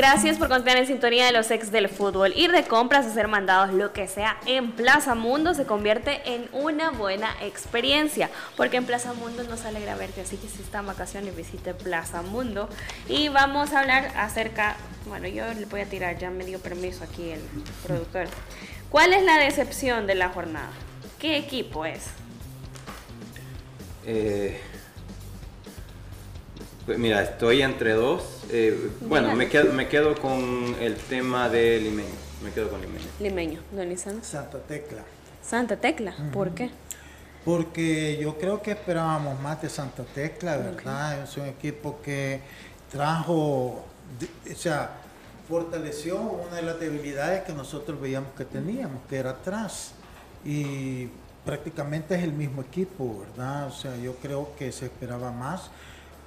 Gracias por contar en sintonía de los ex del fútbol. Ir de compras, hacer mandados, lo que sea, en Plaza Mundo se convierte en una buena experiencia. Porque en Plaza Mundo nos alegra verte. Así que si está en vacaciones, visite Plaza Mundo. Y vamos a hablar acerca. Bueno, yo le voy a tirar, ya me dio permiso aquí el productor. ¿Cuál es la decepción de la jornada? ¿Qué equipo es? Eh, mira, estoy entre dos. Eh, bueno, me quedo, me quedo con el tema de Limeño. Me quedo con Limeño. Limeño, don Lisandro. Santa Tecla. Santa Tecla, ¿por qué? Porque yo creo que esperábamos más de Santa Tecla, ¿verdad? Es un equipo que trajo, o sea, fortaleció una de las debilidades que nosotros veíamos que teníamos, que era atrás. Y prácticamente es el mismo equipo, ¿verdad? O sea, yo creo que se esperaba más,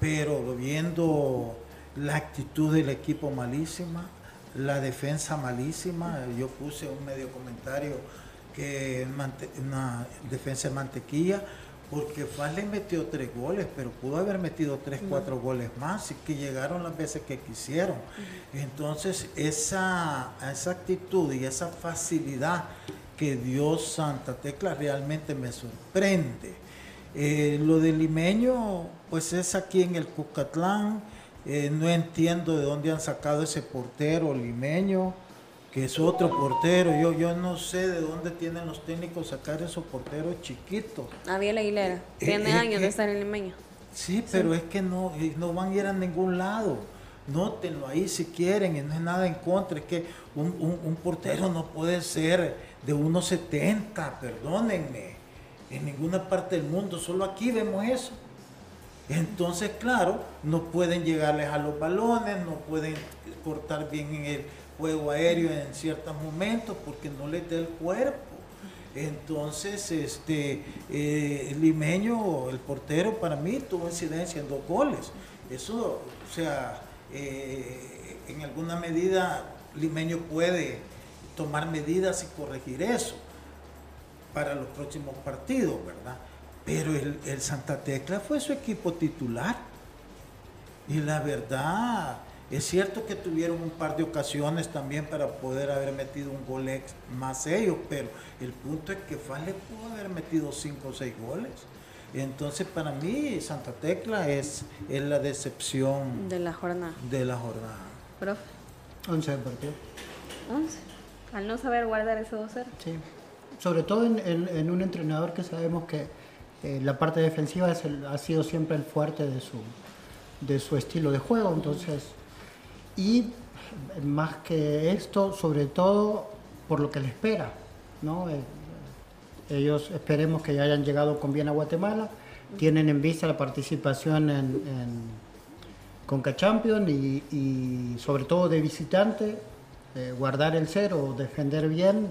pero viendo la actitud del equipo malísima, la defensa malísima, yo puse un medio comentario que una defensa de mantequilla, porque Faz le metió tres goles, pero pudo haber metido tres, cuatro goles más, y que llegaron las veces que quisieron. Entonces, esa, esa actitud y esa facilidad que dio Santa Tecla realmente me sorprende. Eh, lo del limeño, pues es aquí en el Cucatlán. Eh, no entiendo de dónde han sacado ese portero limeño, que es otro portero. Yo, yo no sé de dónde tienen los técnicos sacar esos porteros chiquitos. Abiel Aguilera. Tiene eh, años de eh, estar en Limeño. Sí, pero es que no, no van a ir a ningún lado. Nótenlo ahí si quieren, y no es nada en contra. Es que un, un- un portero no puede ser de 1,70, perdónenme. En ninguna parte del mundo, solo aquí vemos eso. Entonces, claro, no pueden llegarles a los balones, no pueden cortar bien en el juego aéreo en ciertos momentos porque no les da el cuerpo. Entonces, este eh, Limeño, el portero, para mí tuvo incidencia en dos goles. Eso, o sea, eh, en alguna medida Limeño puede tomar medidas y corregir eso para los próximos partidos, ¿verdad? Pero el, el Santa Tecla fue su equipo titular. Y la verdad, es cierto que tuvieron un par de ocasiones también para poder haber metido un gol ex- más ellos, pero el punto es que Faz le pudo haber metido cinco o seis goles. Entonces, para mí, Santa Tecla es, es la decepción De la jornada. de la jornada. Profe. 11 de partido. 11. Al no saber guardar ese 2-0. Sí. Sobre todo en, un entrenador que sabemos que eh, la parte defensiva ha sido siempre el fuerte de su, de su estilo de juego. Entonces, y más que esto, sobre todo por lo que le espera. ¿no? Eh, ellos esperemos que ya hayan llegado con bien a Guatemala. Tienen en vista la participación en, en Conca Champions y, sobre todo de visitante, eh, guardar el cero, defender bien,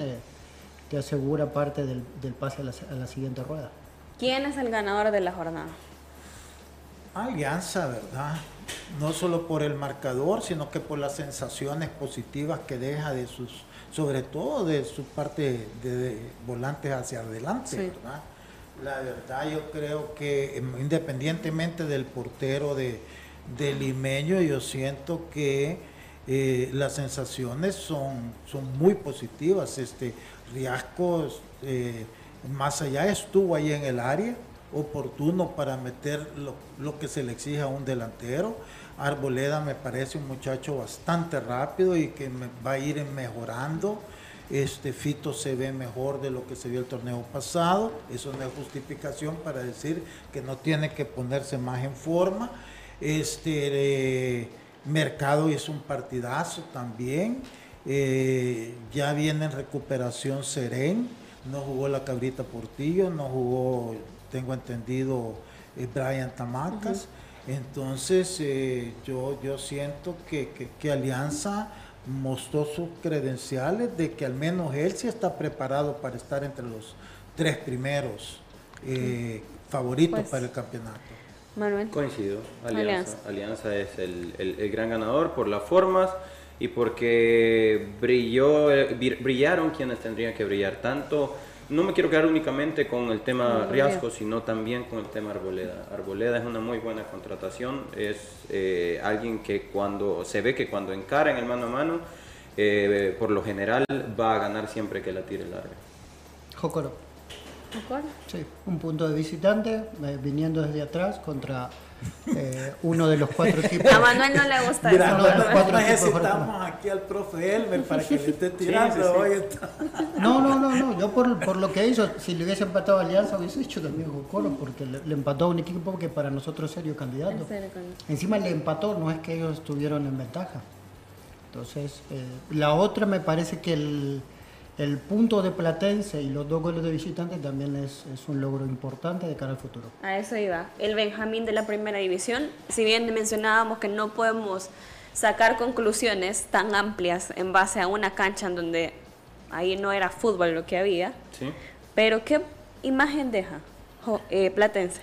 te asegura parte del, del pase a la, a la siguiente rueda. ¿Quién es el ganador de la jornada? Alianza, ¿verdad? No solo por el marcador, sino que por las sensaciones positivas que deja de sus, sobre todo de su parte de, de volantes hacia adelante, Sí. ¿verdad? La verdad yo creo que em, independientemente del portero de, de Limeño, yo siento que eh, las sensaciones son, son muy positivas. Este Riasco, eh, más allá, estuvo ahí en el área, oportuno para meter lo, que se le exige a un delantero. Arboleda me parece un muchacho bastante rápido y que va a ir mejorando. Este Fito se ve mejor de lo que se vio el torneo pasado. Eso no es justificación para decir que no tiene que ponerse más en forma. Este eh, Mercado hizo un partidazo también. Eh, ya viene en recuperación Serén. No jugó la Cabrita Portillo, no jugó, tengo entendido, eh, Brian Tamacas. Entonces, eh, yo, yo siento que, que- que Alianza mostró sus credenciales de que al menos él sí está preparado para estar entre los tres primeros eh, favoritos Pues, para el campeonato. Manuel. Coincido. Alianza. Alianza, Alianza es el, el- el gran ganador por las formas y porque brilló, bri- brillaron quienes tendrían que brillar. Tanto no me quiero quedar únicamente con el tema Muy Riasco, sino también con el tema Arboleda. Arboleda es una muy buena contratación, es eh, alguien que cuando se ve que cuando encara en el mano a mano, eh, por lo general va a ganar siempre que la tire larga. Jocoro. ¿Jocoro? Sí, un punto de visitante, eh, viniendo desde atrás contra eh, uno de los cuatro equipos. A Manuel no le gusta Mira, eso. no, no, ¿verdad? cuatro equipos necesitamos aquí al profe Elmer para que le esté tirando. Sí, sí, sí. hoy está- No, no, no, no. Yo por, por lo que hizo, si le hubiese empatado a Alianza, hubiese hecho también Jocoro, porque le, le empató a un equipo que para nosotros es serio candidato. Serio, con- Encima le empató, no es que ellos estuvieron en ventaja. Entonces, eh, la otra me parece que el, el punto de Platense y los dos goles de visitante también es, es un logro importante de cara al futuro. A eso iba. El Benjamín de la primera división, si bien mencionábamos que no podemos sacar conclusiones tan amplias en base a una cancha en donde ahí no era fútbol lo que había, ¿sí? pero ¿qué imagen deja eh, Platense?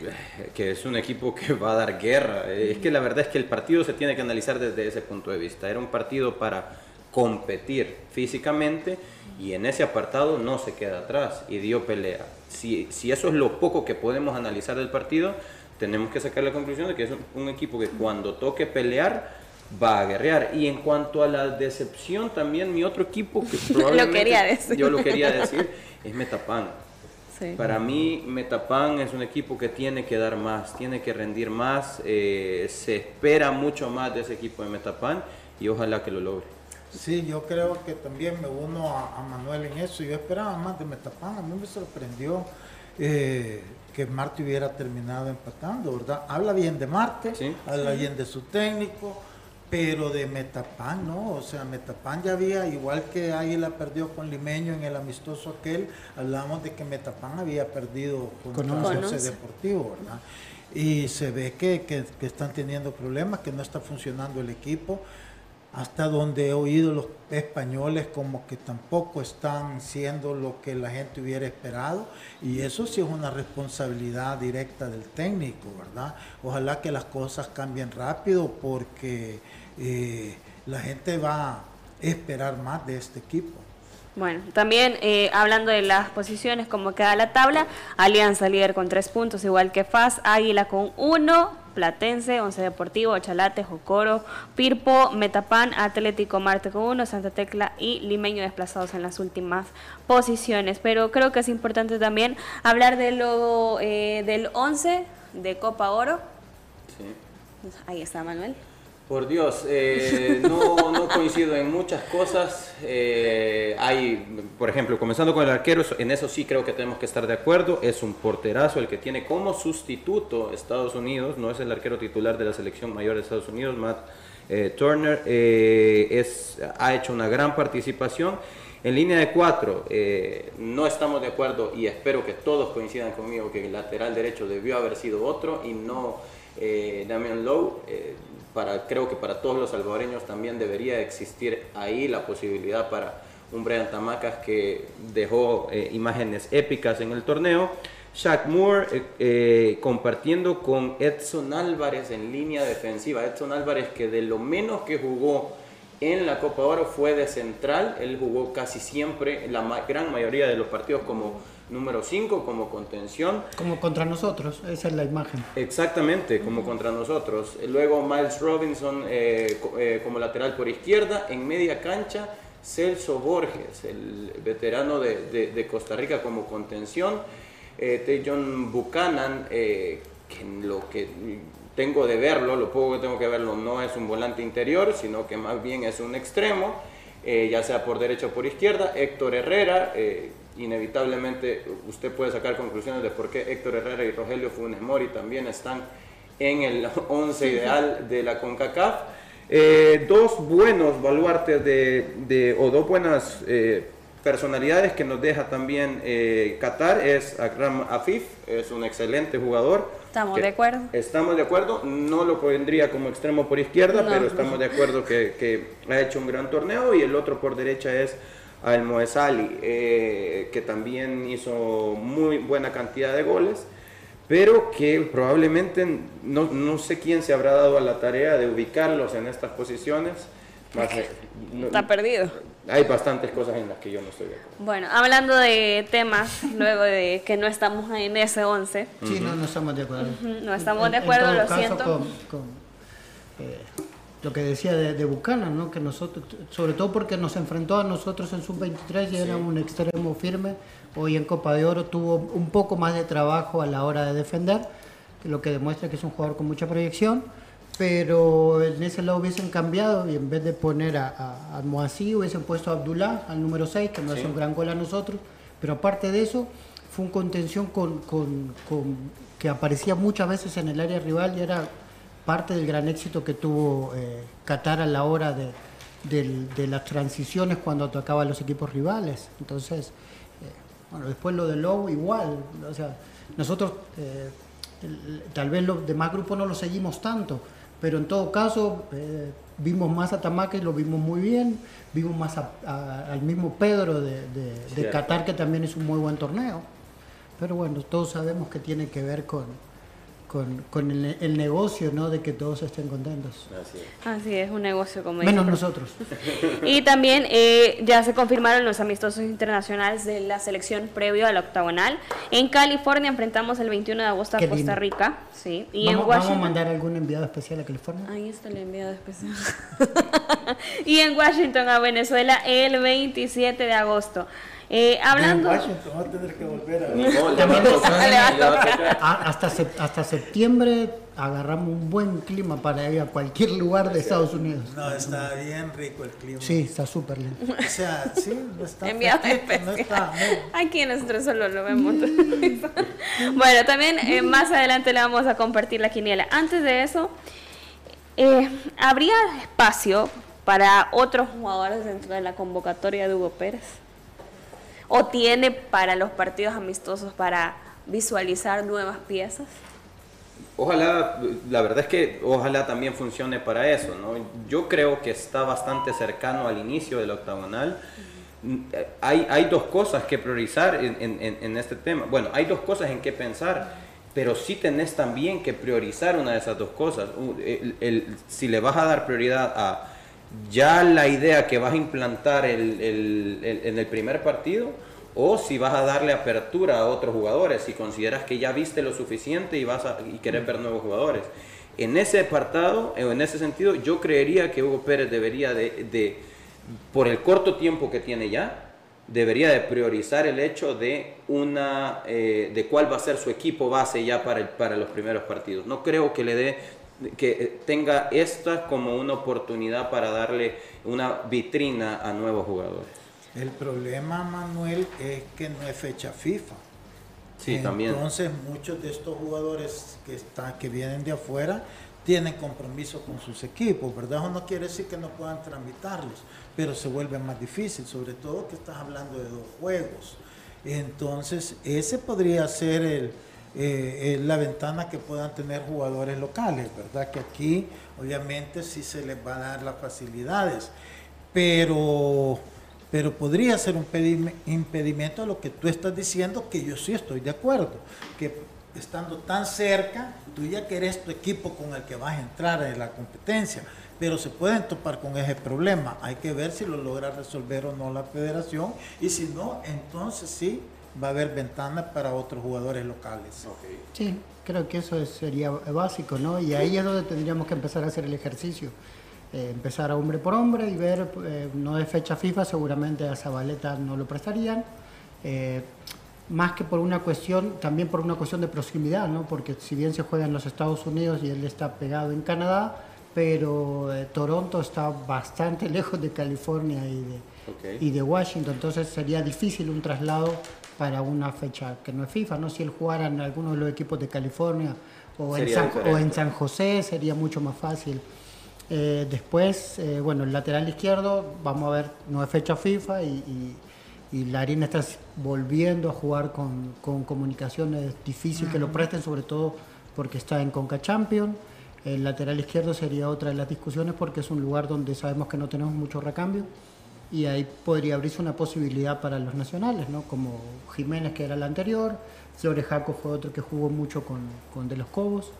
que es un equipo que va a dar guerra. Eh, Es que la verdad es que el partido se tiene que analizar desde ese punto de vista. Era un partido para competir físicamente y en ese apartado no se queda atrás y dio pelea. Si, si eso es lo poco que podemos analizar del partido, tenemos que sacar la conclusión de que es un, un equipo que cuando toque pelear va a guerrear. Y en cuanto a la decepción, también mi otro equipo que probablemente quería decir. yo lo quería decir es Metapan. Sí. Para mí, Metapan es un equipo que tiene que dar más, tiene que rendir más. eh, se espera mucho más de ese equipo de Metapan y ojalá que lo logre. Sí, yo creo que también me uno a, a Manuel en eso. Yo esperaba más de Metapan. A mí me sorprendió eh, que Marte hubiera terminado empatando, ¿verdad? Habla bien de Marte, Sí. habla bien de su técnico, pero de Metapan no. O sea, Metapan ya había, igual que Águila perdió con Limeño en el amistoso aquel, hablamos de que Metapan había perdido Con Once. Deportivo, ¿verdad? Y se ve que, que- que están teniendo problemas, que no está funcionando el equipo hasta donde he oído los españoles como que tampoco están siendo lo que la gente hubiera esperado y eso sí es una responsabilidad directa del técnico, ¿verdad? Ojalá que las cosas cambien rápido porque eh, la gente va a esperar más de este equipo. Bueno, también eh, hablando de las posiciones, como queda la tabla, Alianza líder con tres puntos, igual que FAS, Águila con uno, Platense, Once Deportivo, Chalate, Jocoro, Pirpo, Metapan, Atlético Marte con uno, Santa Tecla y Limeño desplazados en las últimas posiciones. Pero creo que es importante también hablar de lo, eh, del 11 de Copa Oro. Sí. Ahí está Manuel. Por Dios, eh, no, coincido en muchas cosas. Eh, hay, por ejemplo, comenzando con el arquero, en eso sí creo que tenemos que estar de acuerdo. Es un porterazo el que tiene como sustituto Estados Unidos, no es el arquero titular de la selección mayor de Estados Unidos, Matt eh, Turner. ha hecho una gran participación. En línea de cuatro, no estamos de acuerdo y espero que todos coincidan conmigo que el lateral derecho debió haber sido otro y no eh, Damian Lowe. Creo que para todos los salvadoreños también debería existir ahí la posibilidad para un Brian Tamacas que dejó eh, imágenes épicas en el torneo. Shaq Moore eh, eh, compartiendo con Edson Álvarez en línea defensiva. Edson Álvarez que de lo menos que jugó en la Copa Oro fue de central. Él jugó casi siempre, la gran mayoría de los partidos como número 5, como contención. Como contra nosotros, esa es la imagen. Exactamente, como contra nosotros. Luego Miles Robinson eh, eh, como lateral por izquierda. En media cancha, Celso Borges, el veterano de, de- de Costa Rica como contención. Eh, Tejon Buchanan, eh, que lo que tengo de verlo, lo poco que tengo que verlo, no es un volante interior, sino que más bien es un extremo, eh, ya sea por derecha o por izquierda. Héctor Herrera, inevitablemente usted puede sacar conclusiones de por qué Héctor Herrera y Rogelio Funes Mori también están en el 11 ideal de la CONCACAF. Eh, dos buenos baluartes de, de- o dos buenas eh, personalidades que nos deja también eh, Qatar es Akram Afif, es un excelente jugador. Estamos de acuerdo. Estamos de acuerdo, no lo pondría como extremo por izquierda, No, pero no. estamos de acuerdo que, que ha hecho un gran torneo y el otro por derecha es Al Moesali, eh, que también hizo muy buena cantidad de goles, pero que probablemente no, no sé quién se habrá dado a la tarea de ubicarlos en estas posiciones, Más, no- Está perdido. Hay bastantes cosas en las que yo no estoy de acuerdo. Bueno, hablando de temas, luego de que no estamos en ese 11, Sí, no, no estamos de acuerdo. Ujú, no estamos En- de en acuerdo, todo lo caso, siento. con- con, eh, lo que decía de, de Buchanan, ¿no? que nosotros, sobre todo porque nos enfrentó a nosotros en sub-23 y era un extremo firme. Hoy en Copa de Oro tuvo un poco más de trabajo a la hora de defender, lo que demuestra que es un jugador con mucha proyección. Pero en ese lado hubiesen cambiado y en vez de poner a, a, a Moasí hubiesen puesto a Abdullah al número 6, que no Sí. hace un gran gol a nosotros. Pero aparte de eso, fue un contención con, con- con- que aparecía muchas veces en el área rival y era parte del gran éxito que tuvo eh, Qatar a la hora de, las transiciones cuando atacaba a los equipos rivales. Entonces, eh, bueno, después lo de Lowe igual. O sea, nosotros eh, el- tal vez los demás grupos no lo seguimos tanto, pero en todo caso vimos más a Tamaca y lo vimos muy bien. Vimos más a- a- al mismo Pedro de, de-. Qatar, que también es un muy buen torneo. Pero bueno, todos sabemos que tiene que ver con, con, con el, el negocio, ¿no? De que todos estén contentos. Así es. así es un negocio como Menos dice. nosotros. Y también eh, ya se confirmaron los amistosos internacionales de la selección previo a la octagonal. En California enfrentamos el 21 de agosto a Costa lindo. Rica. Sí. Y ¿Vamos, en vamos Washington. a mandar algún enviado especial a California? Ahí está el enviado especial. y en Washington a Venezuela el 27 de agosto. Eh, hablando. En Washington va a tener que volver a Ni modo, le va a También tocar, le va a le va a tocar. A- hasta, hasta septiembre agarramos un buen clima para ir a cualquier lugar de Estados Unidos. No, está bien rico el clima. Sí, está súper lindo. O sea, sí, no está Enviado no está, no. Aquí nosotros solo lo vemos. bueno, también eh, más adelante le vamos a compartir la quiniela. Antes de eso, eh, ¿habría espacio para otros jugadores dentro de la convocatoria de Hugo Pérez? ¿O tiene para los partidos amistosos para visualizar nuevas piezas? Ojalá, la verdad es que ojalá también funcione para eso, ¿no? Yo creo que está bastante cercano al inicio del octagonal. Hay, hay dos cosas que priorizar en, en- este tema. Bueno, hay dos cosas en que pensar, pero sí tenés también que priorizar una de esas dos cosas. U- el- el- si le vas a dar prioridad a ya la idea que vas a implantar el- en el primer partido, o si vas a darle apertura a otros jugadores, si consideras que ya viste lo suficiente y vas a y querés ver nuevos jugadores. En ese apartado, o en ese sentido, yo creería que Hugo Pérez debería de, de, por el corto tiempo que tiene ya, debería de priorizar el hecho de una eh, de cuál va a ser su equipo base ya para, el- para los primeros partidos. No creo que le dé que eh, tenga esta como una oportunidad para darle una vitrina a nuevos jugadores. El problema, Manuel, es que no es fecha FIFA. Sí, también. Entonces, muchos de estos jugadores que, están, que vienen de afuera tienen compromiso con sus equipos, ¿verdad? Eso no quiere decir que no puedan tramitarlos, pero se vuelve más difícil, sobre todo que estás hablando de dos juegos. Entonces, ese podría ser el, eh, la ventana que puedan tener jugadores locales, ¿verdad? Que aquí, obviamente, sí se les va a dar las facilidades, pero pero podría ser un pedime- impedimento a lo que tú estás diciendo, que yo sí estoy de acuerdo, que estando tan cerca, tú ya querés tu equipo con el que vas a entrar en la competencia, pero se pueden topar con ese problema, hay que ver si lo logra resolver o no la federación, y si no, entonces sí va a haber ventanas para otros jugadores locales. Sí, creo que eso es- sería básico, ¿no? Y ahí es donde tendríamos que empezar a hacer el ejercicio. Eh, empezar a hombre por hombre y ver, eh, no de fecha FIFA, seguramente a Zabaleta no lo prestarían. Eh, más que por una cuestión, también por una cuestión de proximidad, ¿no? Porque si bien se juega en los Estados Unidos y él está pegado en Canadá, pero eh, Toronto está bastante lejos de California y de, Ok. y de Washington, entonces sería difícil un traslado para una fecha que no es FIFA, ¿no? Si él jugara en alguno de los equipos de California o, en San, o en San José sería mucho más fácil. Eh, después, eh, bueno, el lateral izquierdo, vamos a ver, no es fecha FIFA y, y, y Larín está volviendo a jugar con, con comunicaciones, difícil que lo presten, sobre todo porque está en Conca Champion. El lateral izquierdo sería otra de las discusiones porque es un lugar donde sabemos que no tenemos mucho recambio y ahí podría abrirse una posibilidad para los nacionales, ¿no? Como Jiménez, que era el anterior, Flores Jaco fue otro que jugó mucho con, con De los Cobos.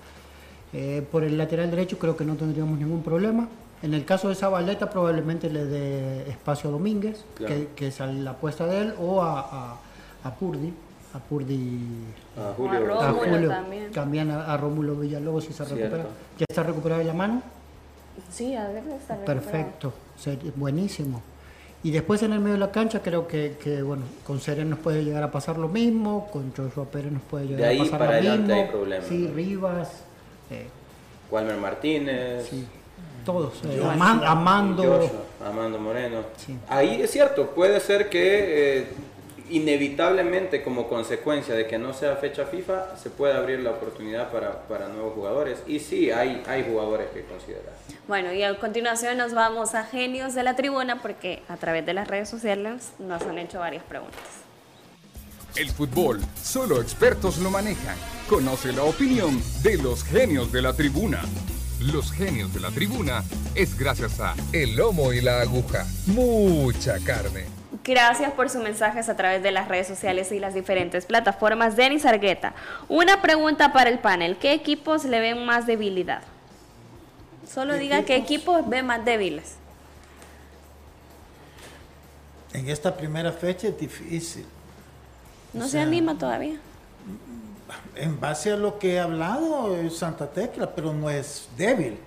Eh, por el lateral derecho creo que no tendríamos ningún problema. En el caso de Zabaleta probablemente le dé espacio a Domínguez, Claro. que, que es la apuesta de él, o a, a, a Purdi, a Purdi, A A Julio. A Julio, también. también a, a Rómulo Villalobos si se Cierto. recupera. ¿Ya está recuperado de la mano? Sí, a ver, está recuperado. Perfecto, buenísimo. Y después en el medio de la cancha creo que, que, bueno, con Seren nos puede llegar a pasar lo mismo, con Joshua Pérez nos puede llegar ahí a pasar para lo adelante mismo. hay problemas, Sí, ¿no? Rivas, eh, Walmer Martínez. sí, todos. eh, Amando. Joshua, Amando Moreno. Sí. Ahí es cierto, puede ser que eh, inevitablemente como consecuencia de que no sea fecha FIFA, se pueda abrir la oportunidad para, para nuevos jugadores. Y sí, hay, hay jugadores que considerar. Bueno, y a continuación nos vamos a Genios de la Tribuna porque a través de las redes sociales nos han hecho varias preguntas. El fútbol, solo expertos lo manejan. Conoce la opinión de los genios de la tribuna. Los genios de la tribuna es gracias a El Lomo y la Aguja. Mucha carne. Gracias por sus mensajes a través de las redes sociales y las diferentes plataformas. Denis Argueta, una pregunta para el panel. ¿Qué equipos le ven más debilidad? Solo diga qué equipos ven más débiles. En esta primera fecha es difícil. No O se anima todavía. En base a lo que he hablado, es Santa Tecla, pero no es débil.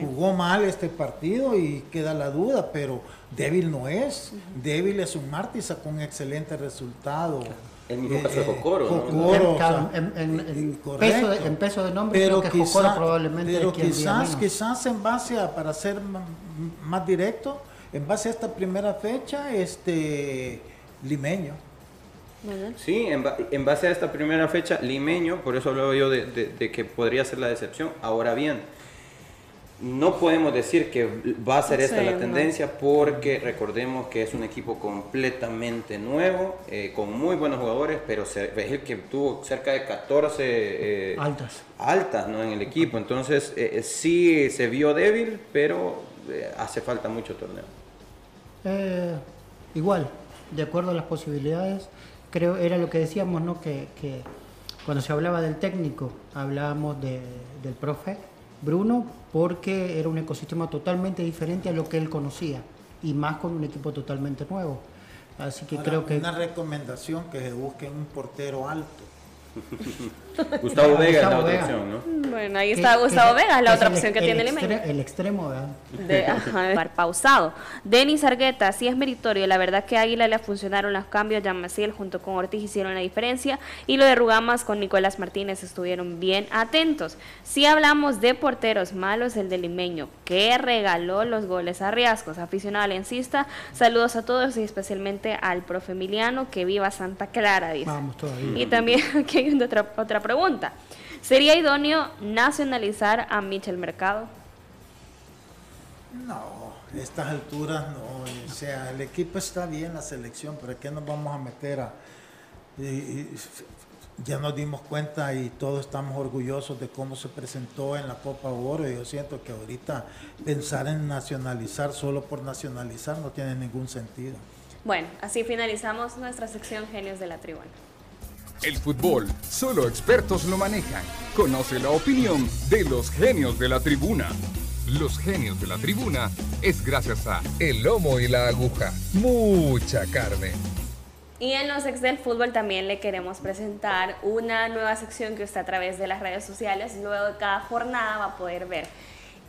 Jugó mal este partido y queda la duda, pero débil no es. Débil es un Martí, sacó un excelente resultado. Caso en, en correcto. peso de, en peso de nombre pero creo que quizá- Jocoro probablemente pero es quien diga quizás, quizás en base a, para ser más directo, en base a esta primera fecha, este limeño. Sí, en, ba- en base a esta primera fecha, Limeño, por eso hablaba yo de, de- de que podría ser la decepción. Ahora bien, no podemos decir que va a ser esta Sí, la no. tendencia porque recordemos que es un equipo completamente nuevo, eh, con muy buenos jugadores, pero es el que tuvo cerca de 14 eh, Altas. altas ¿no? en el equipo. Entonces, eh, eh, sí se vio débil, pero hace falta mucho torneo. Igual, de acuerdo a las posibilidades, creo era lo que decíamos, ¿no? Que, que cuando se hablaba del técnico, hablábamos de- del profe Bruno, porque era un ecosistema totalmente diferente a lo que él conocía, y más con un equipo totalmente nuevo. Así que Ahora, creo que... Una recomendación que se busque un portero alto. Gustavo Vega es la otra Vega. opción, ¿no? Bueno, ahí está Gustavo es- Vega, la es otra el opción que tiene el Limeño. extre- El extremo, ¿verdad? de ajá, par pausado. Denis Argueta, sí es meritorio. La verdad que a Águila le funcionaron los cambios. Jan Maciel junto con Ortiz hicieron la diferencia. Y lo de Rugamas con Nicolás Martínez estuvieron bien atentos. Si hablamos de porteros malos, el de Limeño, que regaló los goles a Riascos. Aficionado alencista, saludos a todos y especialmente al profe Emiliano, que viva Santa Clara, dice. Vamos todavía. Y también aquí hay otra, otra pregunta. ¿Sería idóneo nacionalizar a Michel Mercado? No, a estas alturas no. O sea, el equipo está bien, la selección, pero ¿qué nos vamos a meter a...? y- ya nos dimos cuenta y todos estamos orgullosos de cómo se presentó en la Copa Oro y yo siento que ahorita pensar en nacionalizar solo por nacionalizar no tiene ningún sentido. Bueno, así finalizamos nuestra sección Genios de la Tribuna. El fútbol, solo expertos lo manejan. Conoce la opinión de los genios de la tribuna. Los genios de la tribuna es gracias a El Lomo y la Aguja. Mucha carne. Y en los ex del fútbol también le queremos presentar una nueva sección que usted a través de las redes sociales, luego de cada jornada va a poder ver.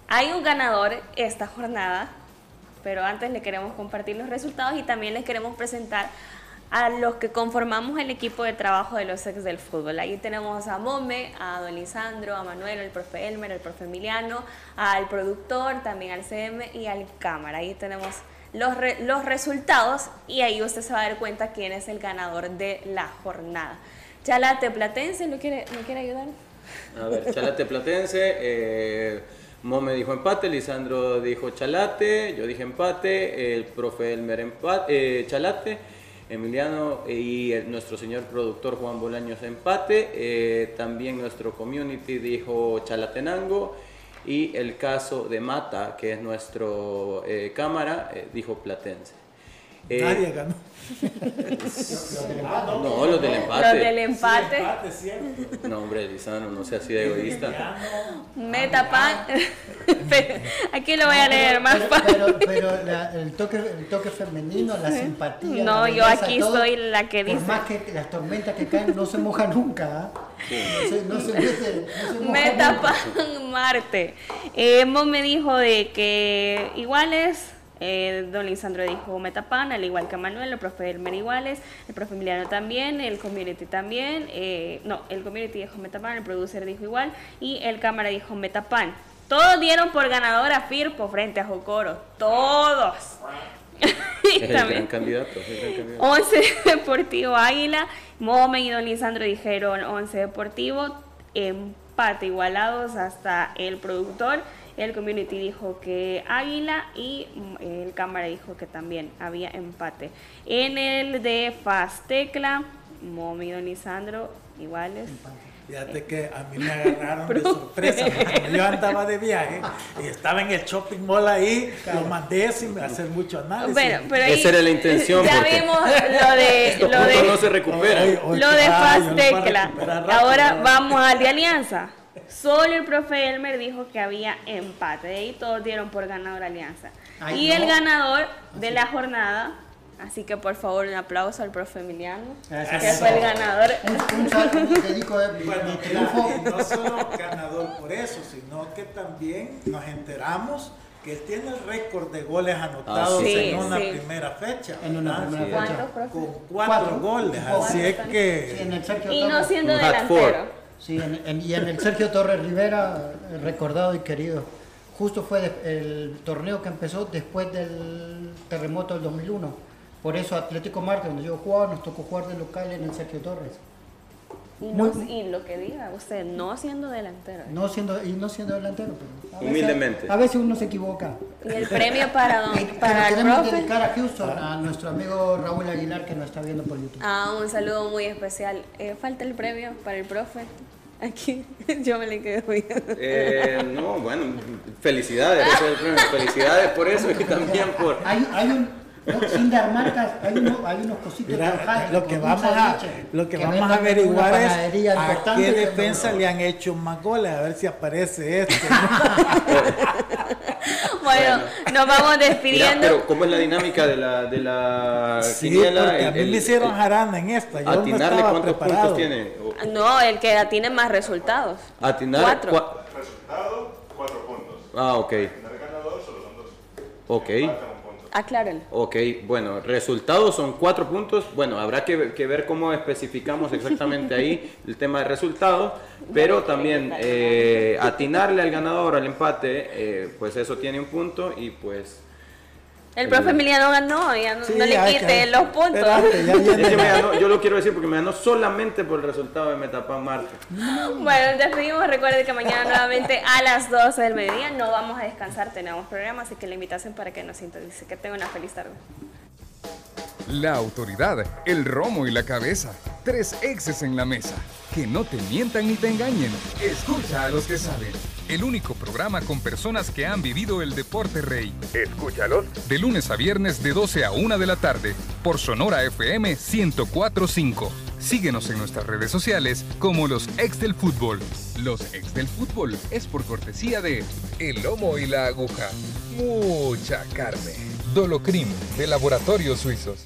Hay un ganador esta jornada, pero antes le queremos compartir los resultados y también les queremos presentar a los que conformamos el equipo de trabajo de los ex del fútbol. Ahí tenemos a Mome, a Don Lisandro, a Manuel, al profe Elmer, al profe Emiliano, al productor, también al CM y al cámara. Ahí tenemos los, re- los resultados y ahí usted se va a dar cuenta quién es el ganador de la jornada. Chalate Platense, ¿no quiere, ¿no quiere ayudar? A ver, Chalate Platense, eh, Mome dijo empate, Lisandro dijo Chalate, yo dije empate, el profe Elmer empate, eh, Chalate, Emiliano y nuestro señor productor Juan Bolaños empate, eh, también nuestro community dijo Chalatenango y el caso de Mata, que es nuestro eh, cámara, eh, dijo Platense. Eh, Nadie ganó. no, los del empate. Los del empate. No, hombre, Lisandro, no sea así de egoísta. Metapan. Aquí lo voy a leer más fácil. pero, pero la- el, toque, el toque femenino, la simpatía. No, la yo aquí todo, soy la que Por dice. más que las tormentas que caen no se moja nunca. ¿ah? No se, no se, no se- no se moja Metapan nunca. Marte. Eh, Mo me dijo de que iguales. Eh, don Lisandro dijo Metapan, al igual que Manuel, el profe Elmer iguales, el profe Emiliano también, el community también, eh, no, el community dijo Metapan, el producer dijo igual y el cámara dijo Metapan. Todos dieron por ganador a Firpo frente a Jocoro, todos. Y Es el gran candidato. es el gran candidato. 11 Deportivo Águila, Momen y Don Lisandro dijeron 11 Deportivo, empate igualados hasta el productor. El community dijo que Águila y mm, el cámara dijo que también había empate. En el de Fastecla, Momen y Don Lisandro iguales. Fíjate que a mí me agarraron de sorpresa. porque Yo andaba de viaje y estaba en el shopping mall ahí, lo mandé sin hacer mucho análisis. Bueno, pero ahí Esa era la intención, Ya porque vimos lo de, Estos lo de no se Lo Fast Tecla. Ahora vamos al de Alianza. Solo el profe Elmer dijo que había empate. De ahí todos dieron por ganador Alianza. Ay, y el ganador de la jornada, así que por favor un aplauso al profe Emiliano, Gracias. que fue el ganador. No solo ganador por eso, sino que también nos enteramos que él tiene el récord de goles anotados Ah, sí. en una Sí. primera fecha. En una ¿verdad? primera fecha. Con cuatro, goles, así es Sí, en que Y no siendo delantero. Sí, en- y en el Sergio Torres Rivera, eh, recordado y querido. Justo fue el torneo que empezó después del terremoto del 2001. Por eso Atlético Marte, donde yo jugaba, nos tocó jugar de local en el Sergio Torres. Y, no- Muy- y lo que diga usted, no siendo delantero. No siendo, y no siendo delantero, pero a veces- Humildemente. a veces uno se equivoca. Y el premio para, don- para el queremos profe. dedicar a Houston, a nuestro amigo Raúl Aguilar que nos está viendo por YouTube. Ah, un saludo muy especial. Eh, falta el premio para el profe. Aquí yo me le quedo viendo. Eh, no, bueno, felicidades, ese es el premio. felicidades por eso y también por... Hay, hay un, no, sin dar marcas, hay, uno- hay unos cositos Mira, lo que vamos a, lo que que vamos a averiguar es a qué que defensa no- le han hecho más goles, a ver si aparece este. Bueno, nos vamos Mira, despidiendo. pero ¿cómo es la dinámica de la, de la sí, quiniela? porque a El- mí el- me hicieron el- jarana en esta, yo no Atinarle estaba cuántos preparado. puntos tiene. No, el que tiene más resultados. Atinar Cuatro. cua- Resultado, cuatro puntos. Ah, ok. El ganador solo son dos. Ok. Aclárenlo. Ok, bueno, resultados son cuatro puntos. Bueno, habrá que, ver- que ver cómo especificamos exactamente ahí el tema de resultados, pero también eh, atinarle al ganador, al empate, eh, pues eso tiene un punto y pues... El profe Emiliano ganó, ya no, Sí, no le ya, quite los puntos. espérate, ya viene Es que me la- ganó- yo lo quiero decir porque me ganó solamente por el resultado de Metapan Marte. Bueno, despedimos. Recuerden que mañana nuevamente a las 12 del mediodía no vamos a descansar, tenemos programa, así que la invitación para que nos sintonice. Que tenga una feliz tarde. La autoridad, el romo y la cabeza. Tres exes en la mesa. Que no te mientan ni te engañen. Escucha a los que saben. El único programa con personas que han vivido el deporte rey. Escúchalos. De lunes a viernes de 12 a 1 de la tarde. Por Sonora FM 1045. Síguenos en nuestras redes sociales como los ex del fútbol. Los ex del fútbol es por cortesía de El Lomo y la Aguja. Mucha carne. Dolocrim de Laboratorios Suizos.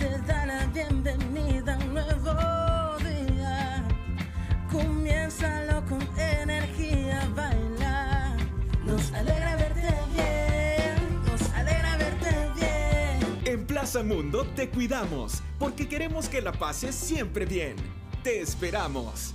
te da la bienvenida a un nuevo día. Comiénzalo con energía, baila. Nos alegra verte bien, nos alegra verte bien. En Plaza Mundo te cuidamos porque queremos que la pases siempre bien. Te esperamos.